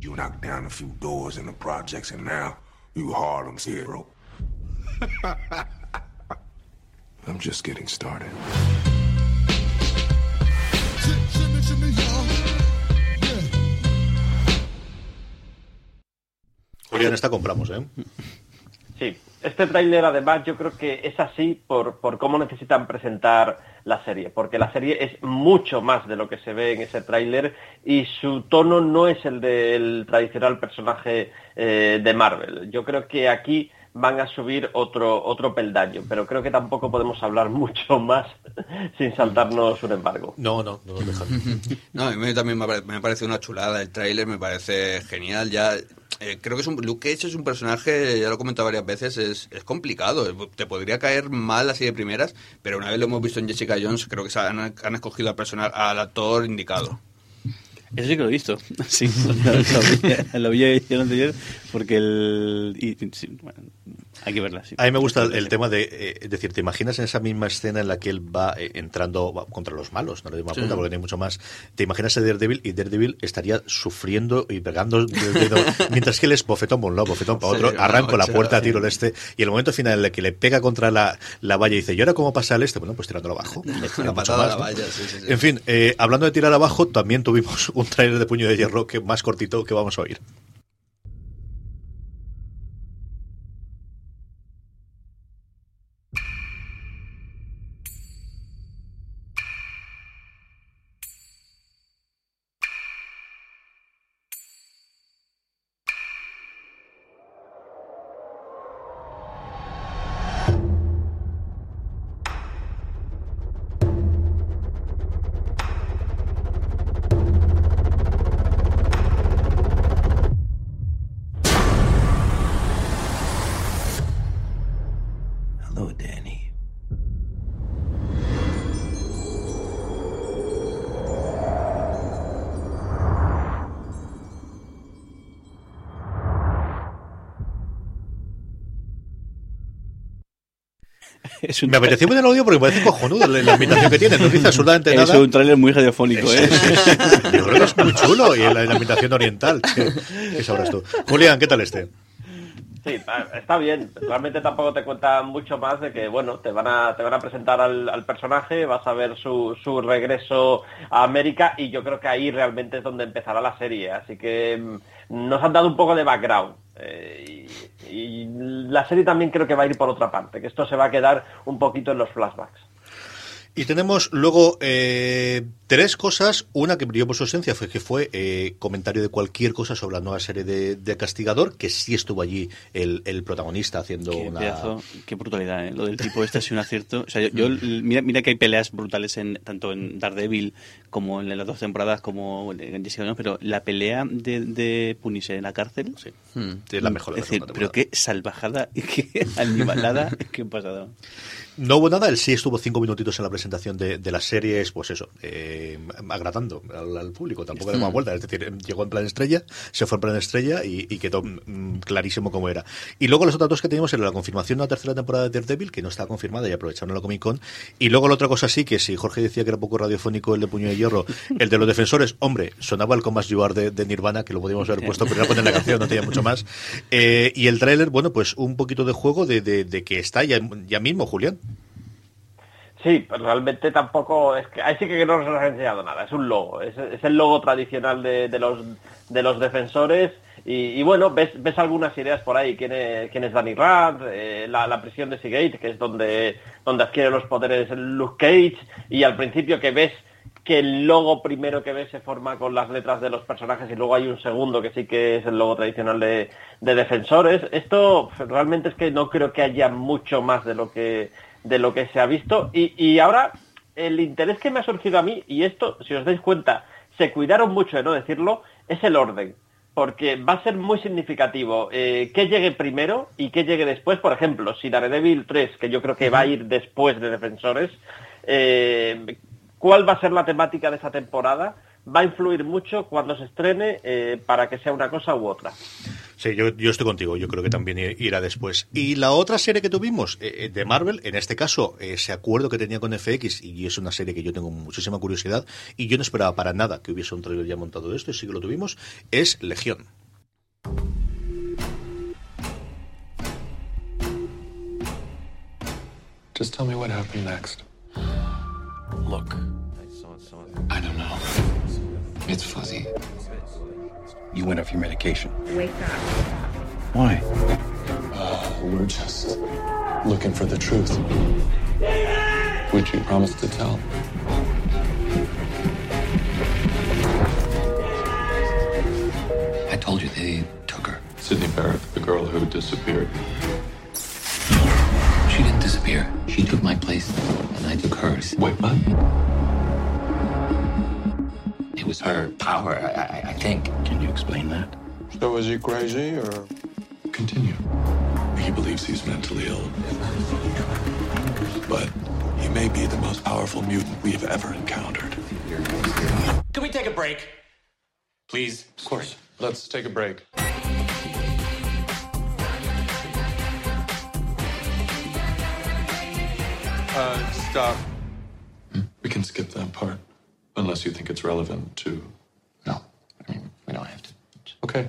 You knocked down a few doors in the projects and now you Harlem's hero. I'm just getting started. Shimmy, shimmy, y'all. Julián, esta compramos, ¿eh? Sí, este tráiler además yo creo que es así por, por cómo necesitan presentar la serie, porque la serie es mucho más de lo que se ve en ese tráiler y su tono no es el del tradicional personaje eh, de Marvel. Yo creo que aquí van a subir otro, otro peldaño, pero creo que tampoco podemos hablar mucho más sin saltarnos un embargo. No, no, no no, a mí también me parece una chulada el tráiler, me parece genial. Ya eh, creo que es un, Luke Cage es un personaje, ya lo he comentado varias veces, es, es complicado. Te podría caer mal así de primeras, pero una vez lo hemos visto en Jessica Jones, creo que han, han escogido al, personal, al actor indicado. Eso sí que lo he visto. Sí, lo, vi, el anterior porque el... Y, bueno, hay que verla. A mí me gusta el, tema de, eh, es decir, te imaginas en esa misma escena en la que él va eh, entrando contra los malos, no le digo sí. porque no hay mucho más. Te imaginas a Daredevil y Daredevil estaría sufriendo y pegando el dedo, mientras que él es bofetón por un lado, bofetón para otro, arranco la puerta, tiro el este, y el momento final en el que le pega contra la, la valla y dice, ¿y ahora cómo pasa el este? Bueno, pues tirándolo abajo. la patada la valla, sí, sí, En fin, eh, hablando de tirar abajo, también tuvimos un trailer de puño de hierro que más cortito que vamos a oír. Me apeteció muy el audio porque me parece cojonudo la, la invitación que tiene, no dice absolutamente nada. Es un tráiler muy radiofónico, ¿eh? Yo creo que es muy chulo y la, la invitación oriental. ¿Qué, qué sabrás tú? Julián, ¿qué tal este? Sí, está bien. Realmente tampoco te cuenta mucho más de que, bueno, te van a, te van a presentar al, personaje, vas a ver su, su regreso a América y yo creo que ahí realmente es donde empezará la serie. Así que mm, nos han dado un poco de background. Eh, y, la serie también creo que va a ir por otra parte, que esto se va a quedar un poquito en los flashbacks. Y tenemos luego eh, Tres cosas. Una que brilló por su ausencia fue que fue eh, comentario de cualquier cosa sobre la nueva serie de, de Castigador, que sí estuvo allí el, el protagonista haciendo Qué, una. pedazo- qué brutalidad, ¿eh? Lo del tipo este ha sido un acierto. O sea, yo, yo- mira, mira que hay peleas brutales en tanto en Daredevil como en las dos temporadas como en Jessica Jones, pero la pelea de, de Punisher en la cárcel es la mejor de Es la decir, pero qué salvajada y qué animalada qué pasada. No hubo nada, él sí estuvo cinco minutitos en la presentación de, de las series, pues eso, eh, agradando al, al público, tampoco le damos vuelta, es decir, llegó en plan estrella, se fue en plan estrella y, y quedó mm, clarísimo cómo era. Y luego los otros dos que teníamos era la confirmación de la tercera temporada de Daredevil, que no estaba confirmada y aprovecharon la Comic Con, y luego la otra cosa sí, que si Jorge decía que era poco radiofónico el de Puño de Hierro, el de los defensores, hombre, sonaba el Comas You Are de, de Nirvana, que lo podíamos haber puesto, pero era poner la canción, no tenía mucho más. Eh, y el tráiler, bueno, pues un poquito de juego de, de- de que está ya, ya mismo, Julián. Sí, pero realmente tampoco es que ahí sí que no nos ha enseñado nada. Es un logo, es, es el logo tradicional de, de los de los defensores y, bueno ves ves algunas ideas por ahí. Quién es, quién es Danny Rand, eh, la, prisión de Seagate, que es donde donde adquiere los poderes Luke Cage y al principio que ves que el logo primero que ves se forma con las letras de los personajes y luego hay un segundo que sí que es el logo tradicional de, de defensores. Esto realmente es que no creo que haya mucho más de lo que de lo que se ha visto y, y ahora el interés que me ha surgido a mí y esto si os dais cuenta se cuidaron mucho de no decirlo es el orden porque va a ser muy significativo eh, que llegue primero y que llegue después. Por ejemplo, si Daredevil 3, que yo creo que va a ir después de Defensores, eh, ¿cuál va a ser la temática de esa temporada? Va a influir mucho cuando se estrene eh, para que sea una cosa u otra. Sí, yo, yo estoy contigo, yo creo que también irá después. Y la otra serie que tuvimos eh, eh, de Marvel, en este caso, ese acuerdo que tenía con FX, y es una serie que yo tengo muchísima curiosidad, y yo no esperaba para nada que hubiese un trailer ya montado de esto, y sí que lo tuvimos, es Legión. Just tell me what happened next. Look, I don't know. It's fuzzy. You went off your medication. Wake up. Why? Uh, we're just looking for the truth. Which you promised to tell. I told you they took her. Sydney Barrett, the girl who disappeared. She didn't disappear. She took my place, and I took hers. Wait, what? It was her power, I, I, I think. Can you explain that? So is he crazy or? Continue. He believes he's mentally ill. But he may be the most powerful mutant we have ever encountered. Can we take a break? Please. Of course. Let's take a break. Uh, stop. We can skip that part. Unless you think it's relevant to. No. I mean, we don't have to. Okay.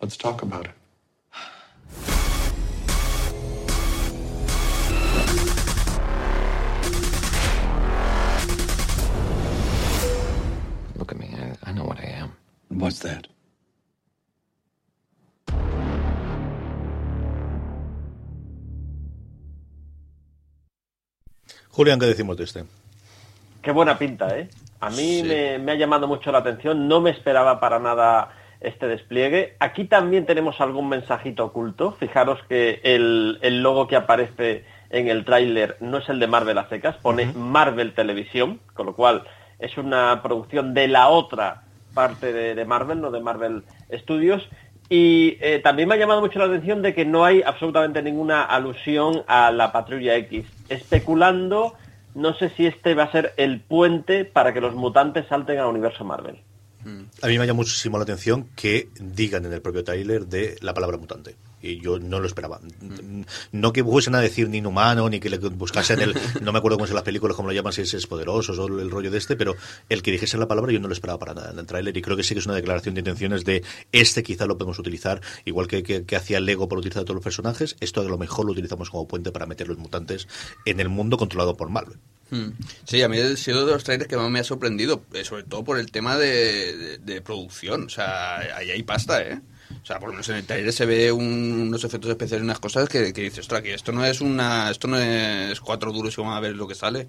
Let's talk about it. Look at me. I, I know what I am. What's that? Julián, ¿qué decimos de este? Qué buena pinta, ¿eh? A mí Sí. me, me ha llamado mucho la atención, no me esperaba para nada este despliegue. Aquí también tenemos algún mensajito oculto. Fijaros que el, el logo que aparece en el tráiler no es el de Marvel a secas, pone Marvel Televisión, con lo cual es una producción de la otra parte de, de Marvel, no de Marvel Studios. Y eh, también me ha llamado mucho la atención de que no hay absolutamente ninguna alusión a la Patrulla X. Especulando, no sé si este va a ser el puente para que los mutantes salten al universo Marvel. A mí me llama muchísimo la atención que digan en el propio trailer de la palabra mutante. Y yo no lo esperaba. No que fuesen a decir ni inhumano, ni que le buscasen el. No me acuerdo cómo es en las películas, como lo llaman, si es, poderoso o el rollo de este, pero el que dijesen la palabra yo no lo esperaba para nada en el tráiler. Y creo que sí que es una declaración de intenciones de este quizá lo podemos utilizar, igual que, que, que hacía Lego por utilizar a todos los personajes. Esto a lo mejor lo utilizamos como puente para meter los mutantes en el mundo controlado por Marvel. Hmm. Sí, a mí ha sido de los trailers que más me ha sorprendido, eh, sobre todo por el tema de- de producción. O sea, ahí hay pasta, ¿eh? O sea, por lo menos en el trailer se ve un- unos efectos especiales, unas cosas que, que dices, ostras, que esto no es una, esto no es cuatro duros y vamos a ver lo que sale.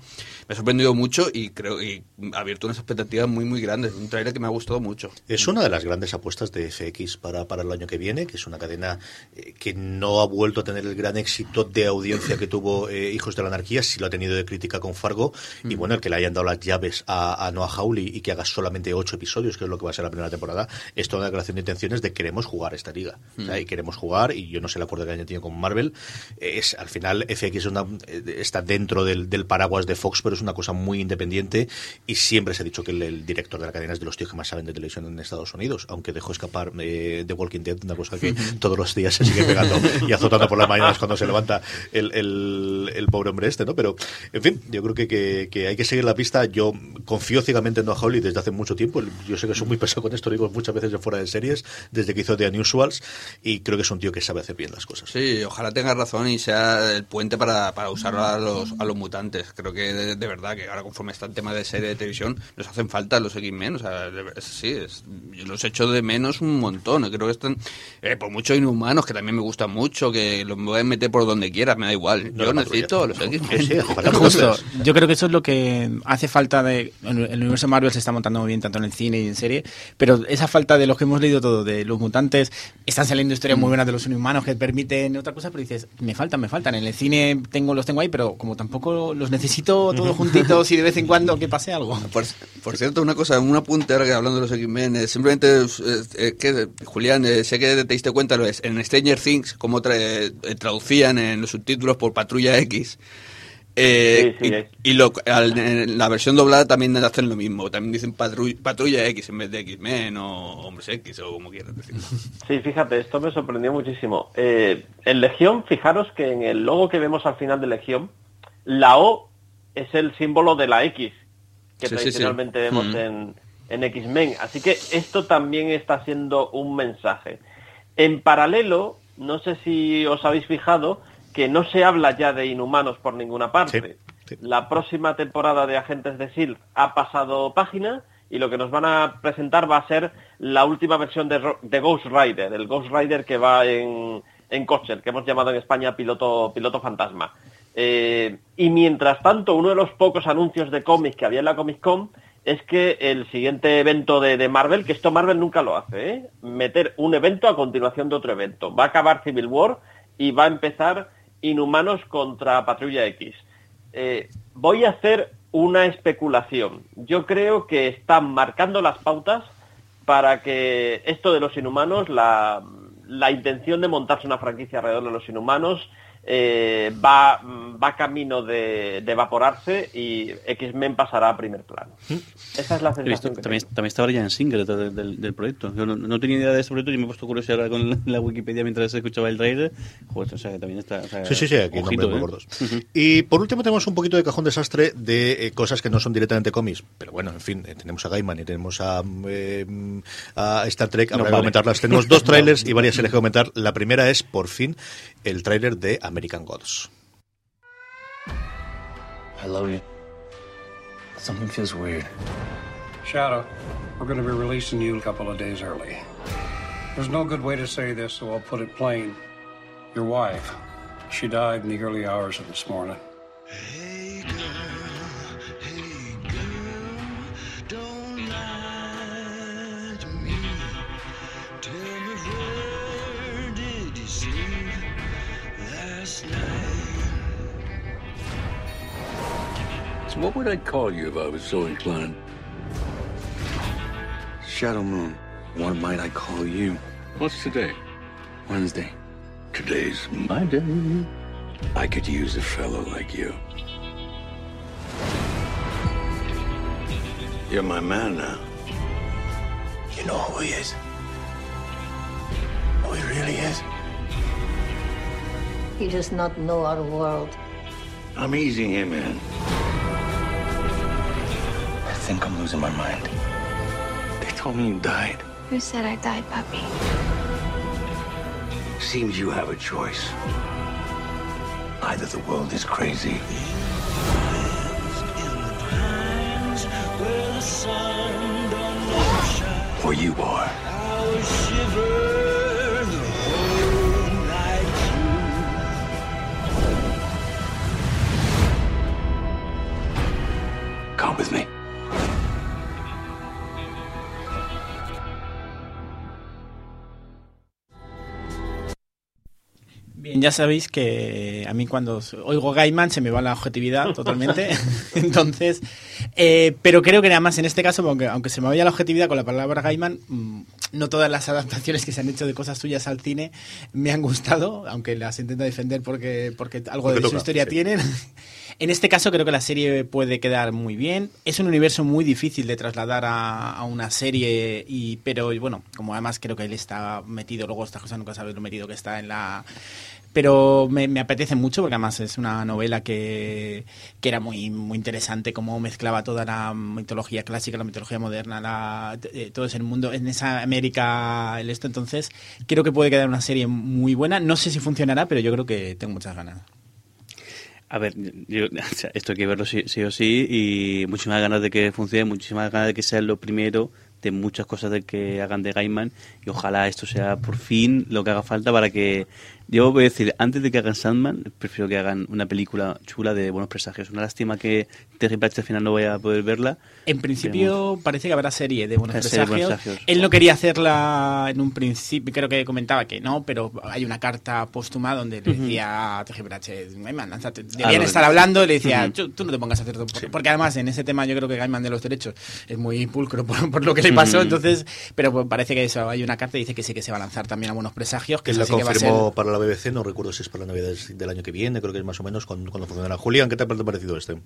Me ha sorprendido mucho y creo y ha abierto unas expectativas muy, muy grandes. Un trailer que me ha gustado mucho. Es una de las grandes apuestas de FX para, para el año que viene, que es una cadena eh, que no ha vuelto a tener el gran éxito de audiencia que tuvo eh, Hijos de la Anarquía, sí lo ha tenido de crítica con Fargo, y bueno, el que le hayan dado las llaves a, a Noah Hawley y que haga solamente ocho episodios, que es lo que va a ser la primera temporada, es toda una declaración de intenciones de queremos jugar esta liga. O sea, y queremos jugar, y yo no sé el acuerdo que hayan tenido con Marvel, es al final FX es una- está dentro del, del paraguas de Fox, pero es una cosa muy independiente, y siempre se ha dicho que el, el director de la cadena es de los tíos que más saben de televisión en Estados Unidos, aunque dejó escapar eh, The Walking Dead, una cosa que todos los días se sigue pegando y azotando por las mañanas cuando se levanta el, el- el pobre hombre este, ¿no? Pero, en fin, yo creo que, que- que hay que seguir la pista. Yo confío ciegamente en Noah Hawley desde hace mucho tiempo. Yo sé que soy muy pesado con esto, lo digo muchas veces de fuera de series, desde que hizo The Unusuals, y creo que es un tío que sabe hacer bien las cosas. Sí, ojalá tenga razón y sea el puente para, para usar a los, a los mutantes. Creo que de, de verdad que ahora conforme está el tema de serie de televisión, nos hacen falta los X-Men. O sea, sí, es- yo los echo de menos un montón. Creo que están, eh, por muchos inhumanos, que también me gustan mucho, que los voy a meter por donde quiera, me da igual. No, yo necesito los Sí, sí, X-Men. para Justo. Yo creo que eso es lo que hace falta de. El universo Marvel se está montando muy bien tanto en el cine y en serie, pero esa falta de los que hemos leído todo, de los mutantes, están saliendo historias muy buenas de los inhumanos que permiten otra cosa, pero dices, me faltan, me faltan. En el cine tengo los tengo ahí, pero como tampoco los necesito todos juntitos y de vez en cuando que pase algo. Por, por cierto, una cosa, un apunte ahora que hablando de los X-Men, eh, simplemente es- es que, Julián, eh, sé que te diste cuenta, lo es, en Stranger Things, como tra- eh, traducían en los subtítulos por Patrulla X, eh, Sí, sí, y, y lo- al- en la versión doblada también hacen lo mismo, también dicen patru- Patrulla X en vez de X-Men o Hombres X o como quieras decirlo. Sí, fíjate, esto me sorprendió muchísimo. Eh, en Legión, fijaros que en el logo que vemos al final de Legión, la O es el símbolo de la X, que sí. tradicionalmente vemos Mm. en, en X-Men. Así que esto también está siendo un mensaje. En paralelo, no sé si os habéis fijado que no se habla ya de inhumanos por ninguna parte. La próxima temporada de Agentes de S.H.I.E.L.D. ha pasado página y lo que nos van a presentar va a ser la última versión de, Ghost Rider, el Ghost Rider que va en, en que hemos llamado en España piloto, piloto fantasma. Eh, y mientras tanto, uno de los pocos anuncios de cómics que había en la Comic Con es que el siguiente evento de, de Marvel, que esto Marvel nunca lo hace, ¿eh? meter un evento a continuación de otro evento. Va a acabar Civil War y va a empezar Inhumanos contra Patrulla X. Eh, voy a hacer una especulación. Yo creo que están marcando las pautas para que esto de los inhumanos, la, la intención de montarse una franquicia alrededor de los inhumanos, eh, va, va camino de, de evaporarse y X-Men pasará a primer plano. Esa es la He visto- sensación que también, también está Brian Singer detrás del, del- del proyecto. Yo no, no tenía idea de este proyecto y me he puesto curioso ahora con la, la Wikipedia mientras escuchaba el trailer. Joder, o sea que también está. o sea, Sí, sí, sí, aquí ojito, nombres muy ¿eh? gordos. Y por último tenemos un poquito de cajón desastre de eh, cosas que no son directamente cómics, pero bueno, en fin, eh, tenemos a Gaiman y tenemos a, eh, a Star Trek, No, habrá que vale. comentarlas. Tenemos dos trailers y varias series que comentar. La primera es, por fin, el trailer de American Gods. I love you. Something feels weird. Shadow, we're going to be releasing you a couple of days early. There's no good way to say this, so I'll put it plain. Your wife, she died in the early hours of this morning. So what would I call you if I was so inclined? Shadow Moon, what might I call you? What's today? Wednesday. Today's my day. I could use a fellow like you. You're my man now. You know who he is? Who he really is? He does not know our world. I'm easing him in. I think I'm losing my mind. They told me you died. Who said I died, puppy? Seems you have a choice. Either the world is crazy, or you are. Ya sabéis que a mí cuando oigo Gaiman se me va la objetividad totalmente. Entonces, eh, pero creo que además en este caso, aunque, aunque se me vaya la objetividad con la palabra Gaiman, mm, no todas las adaptaciones que se han hecho de cosas suyas al cine me han gustado, aunque las intento defender porque, porque algo Porque de su historia sí. tienen. En este caso creo que la serie puede quedar muy bien. Es un universo muy difícil de trasladar a, a una serie, y pero bueno, como además creo que él está metido, luego estas cosas nunca sabes lo metido que está en la... Pero me, apetece mucho porque además es una novela que, que era muy, muy interesante, cómo mezclaba toda la mitología clásica, la mitología moderna, la, eh, todo ese mundo, en esa América, el esto. Entonces creo que puede quedar una serie muy buena. No sé si funcionará, pero yo creo que tengo muchas ganas. A ver, yo, esto hay que verlo sí, sí o sí y muchísimas ganas de que funcione, muchísimas ganas de que sea lo primero de muchas cosas de que hagan de Gaiman y ojalá esto sea por fin lo que haga falta para que yo voy a decir antes de que hagan Sandman prefiero que hagan una película chula de buenos presagios una lástima que Terry Pratchett al final no vaya a poder verla En principio parece que habrá serie de buenos serie de presagios. Buenos Presagios. Él no quería hacerla en un principio, creo que comentaba que no, pero hay una carta póstuma donde le decía a Teje Pratchett, Gaiman, lánzate. Ah, Debían lo estar hablando y le decía. "Tú- tú no te pongas a hacer todo. Porque, porque además en ese tema yo creo que Gaiman de los derechos es muy pulcro por, por lo que le pasó, entonces, pero pues parece que eso, hay una carta y dice que sí que se va a lanzar también a buenos presagios, que es la así que va a ser- confirmó para la BBC, no recuerdo si es para Navidades del año que viene, creo que es más o menos cuando, cuando funcionará. Julián, ¿qué te ha parecido este?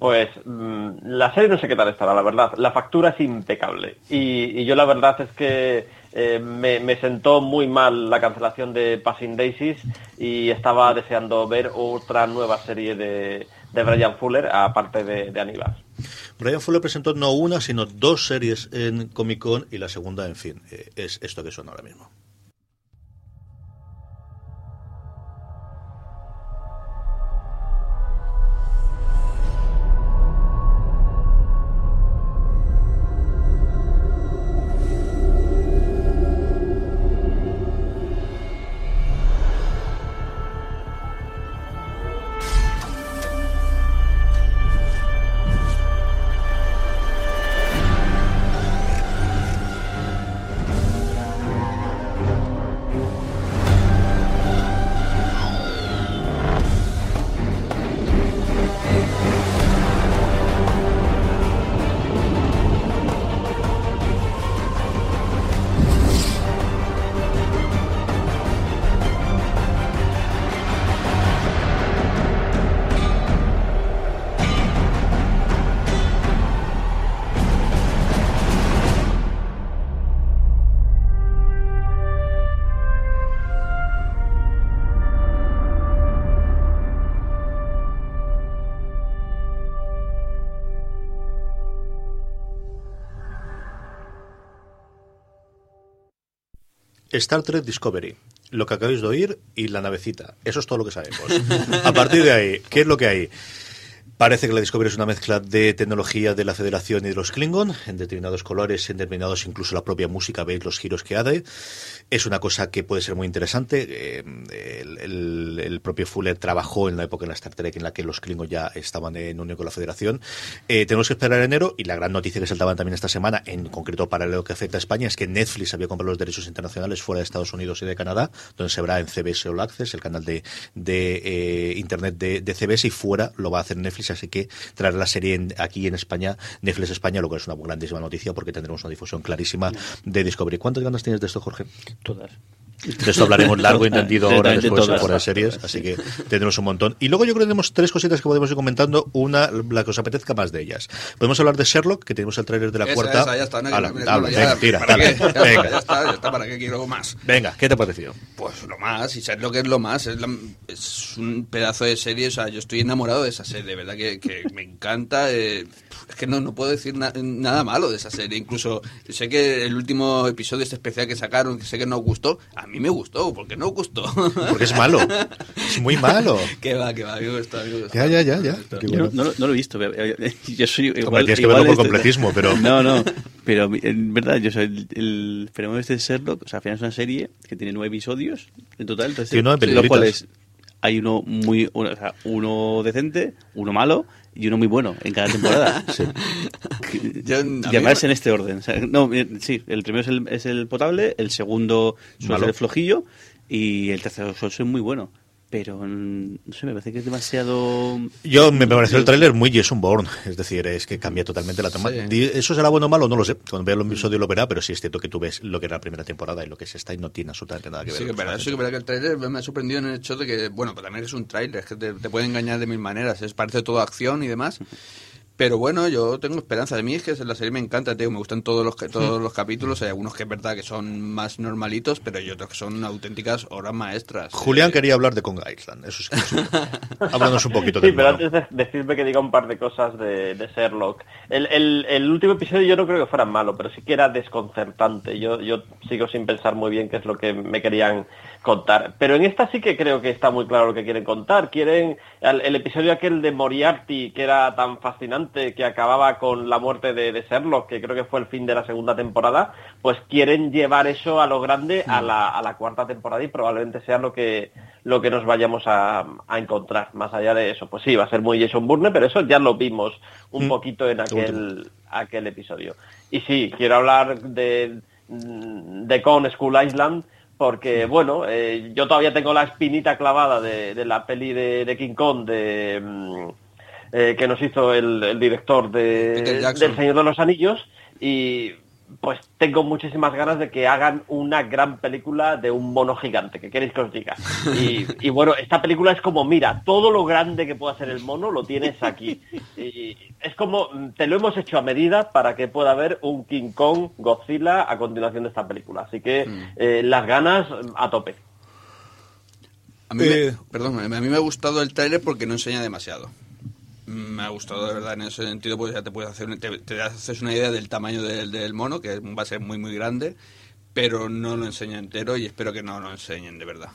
Pues mm, la serie no sé qué tal estará, la verdad. La factura es impecable. Y, y yo la verdad es que eh, me, me sentó muy mal la cancelación de Passing Daisies y estaba deseando ver otra nueva serie de, de Brian Fuller, aparte de, de Aníbal. Brian Fuller presentó no una, sino dos series en Comic Con y la segunda, en fin, eh, es esto que suena ahora mismo. Star Trek Discovery, lo que acabáis de oír y la navecita. Eso es todo lo que sabemos. A partir de ahí, ¿qué es lo que hay? Parece que la Discovery es una mezcla de tecnología de la Federación y de los Klingon, en determinados colores, en determinados incluso la propia música, veis los giros que hace. Es una cosa que puede ser muy interesante. Eh, el- propio Fuller trabajó en la época en la Star Trek en la que los Klingons ya estaban en unión con la Federación. Eh, tenemos que esperar enero y la gran noticia que saltaban también esta semana, en concreto para lo que afecta a España, es que Netflix había comprado los derechos internacionales fuera de Estados Unidos y de Canadá, donde se verá en CBS All Access, el canal de, de eh, internet de, de, CBS, y fuera lo va a hacer Netflix, así que traer la serie en, aquí en España, Netflix España, lo que es una grandísima noticia porque tendremos una difusión clarísima de Discovery. ¿Cuántas ganas tienes de esto, Jorge? Todas. De esto hablaremos largo y entendido ahora De después todas. fuera de series, así que tendremos un montón. Y luego yo creo que tenemos tres cositas que podemos ir comentando, una, la que os apetezca más de ellas. Podemos hablar de Sherlock, que tenemos el tráiler de la Esa, cuarta. esa, ya está, no, Ala, habla, venga, tira, ¿para dale, qué? Ya está, venga. ya está, ya está, ¿para qué quiero más? Venga, ¿qué te ha parecido? Pues lo más, y sabes lo que es lo más, es, la- es un pedazo de serie, o sea, yo estoy enamorado de esa serie, de verdad que, que me encanta, eh, es que no, no puedo decir na- nada malo de esa serie, incluso sé que el último episodio este especial que sacaron, que sé que no os gustó, a mí me gustó, porque no os gustó. Porque es malo, es muy malo. que va, que va, a mí me gusta, a mí me gusta. Ya, ya, ya, ya. No, no lo- no lo he visto. pero, eh, Yo soy igual, tienes que verlo por este- completismo, pero- No, no. Pero en verdad, yo soy el, el fenómeno este de Sherlock. O sea, al final es una serie que tiene nueve episodios en total. Entonces, Sí, nueve de los peliculitas. cuales hay uno muy, uno, o sea, uno decente, uno malo y uno muy bueno en cada temporada. Yo- Llamarse me- en este orden. O sea, no, eh, sí, el primero es el, es el potable, el segundo suele Malo. ser el flojillo y el tercero suele ser muy bueno. Pero, mm, no sé, me parece que es demasiado... Yo me pareció el tráiler muy Jason Bourne, es decir, es que cambia totalmente la trama. Sí. ¿Eso será bueno o malo? No lo sé. Cuando vea el episodio lo verá, pero sí es cierto que tú ves lo que era la primera temporada y lo que es esta y no tiene absolutamente nada que ver. Sí, que es verdad, sí que verdad que el tráiler me ha sorprendido en el hecho de que, bueno, pues también es un tráiler, es que te, te puede engañar de mil maneras, es parece todo acción y demás. Pero bueno, yo tengo esperanza de mí, es que la serie me encanta, tío, me gustan todos los todos los capítulos, hay algunos que es verdad que son más normalitos, pero hay otros que son auténticas obras maestras. Julián quería hablar de Conga Island, eso sí. que sí. Háblanos un poquito Sí, del pero antes de decirme que diga un par de cosas de, de Sherlock. El, el- el último episodio yo no creo que fuera malo, pero sí que era desconcertante. Yo, yo sigo sin pensar muy bien qué es lo que me querían contar. Pero en esta sí que creo que está muy claro lo que quieren contar. Quieren el, el episodio aquel de Moriarty, que era tan fascinante, que acababa con la muerte de, de Sherlock, que creo que fue el fin de la segunda temporada, pues quieren llevar eso a lo grande a la, a la cuarta temporada y probablemente sea lo que lo que nos vayamos a, a encontrar. Más allá de eso, pues sí, va a ser muy Jason Bourne, pero eso ya lo vimos un Mm. poquito en aquel, aquel episodio. Y sí, quiero hablar de, de Con School Island, porque bueno, eh, yo todavía tengo la espinita clavada de, de la peli de, de King Kong de mm, eh, que nos hizo el, el director de, del Señor de los Anillos y pues tengo muchísimas ganas de que hagan una gran película de un mono gigante, que queréis que os diga. Y, y bueno, esta película es como, mira, todo lo grande que pueda ser el mono lo tienes aquí. Y es como, mm, te lo hemos hecho a medida para que pueda haber un King Kong Godzilla a continuación de esta película. Así que eh, las ganas mm, a tope. A mí, me- Eh, perdón, a mí me ha gustado el tráiler porque no enseña demasiado. Me ha gustado de verdad en ese sentido, pues ya te puedes hacer, te, te haces una idea del tamaño del, del mono, que va a ser muy muy grande, pero no lo enseña entero y espero que no lo enseñen de verdad.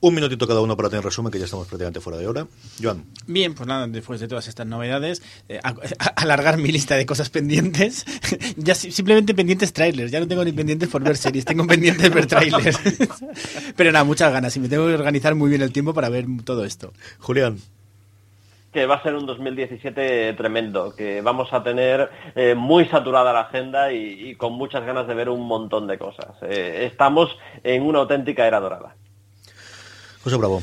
Un minutito cada uno para tener resumen, que ya estamos prácticamente fuera de hora. Joan. Bien, pues nada, después de todas estas novedades, eh, a- a- alargar mi lista de cosas pendientes. ya si- simplemente pendientes trailers, ya no tengo ni pendientes por ver series, tengo pendientes ver trailers. Pero nada, muchas ganas y me tengo que organizar muy bien el tiempo para ver todo esto. Julián. Que va a ser un 2017 tremendo, que vamos a tener eh, muy saturada la agenda y, y con muchas ganas de ver un montón de cosas. Eh, estamos en una auténtica era dorada. José Bravo.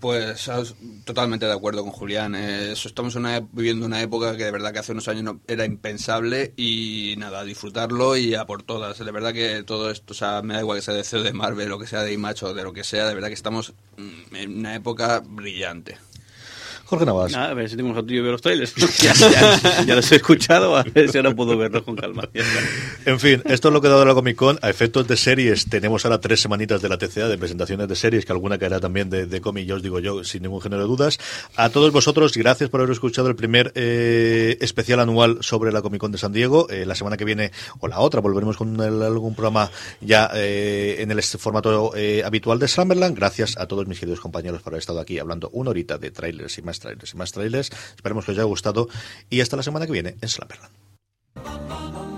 Pues ah, totalmente de acuerdo con Julián. Eh, eso, estamos en una viviendo una época que de verdad que hace unos años no- era impensable y nada, disfrutarlo y a por todas. De verdad que todo esto, o sea, me da igual que sea de CEO de Marvel o que sea de Image o de lo que sea, de verdad que estamos mm, en una época brillante. Jorge Navas. A ver si tengo un rato y veo los trailers. ya, ya- ya los he escuchado, a ver si ahora puedo verlos con calma. En fin, esto es lo que ha dado la Comic Con. A efectos de series, tenemos ahora tres semanitas de la TCA, de presentaciones de series, que alguna caerá también de, de cómic, ya os digo yo, sin ningún género de dudas. A todos vosotros, gracias por haber escuchado el primer eh, especial anual sobre la Comic Con de San Diego. Eh, la semana que viene, o la otra, volveremos con el- algún programa ya eh, en el formato habitual de Slammerland. Gracias a todos mis queridos compañeros por haber estado aquí hablando una horita de trailers y más trailers y más trailers. Esperemos que os haya gustado y hasta la semana que viene en Slammerland.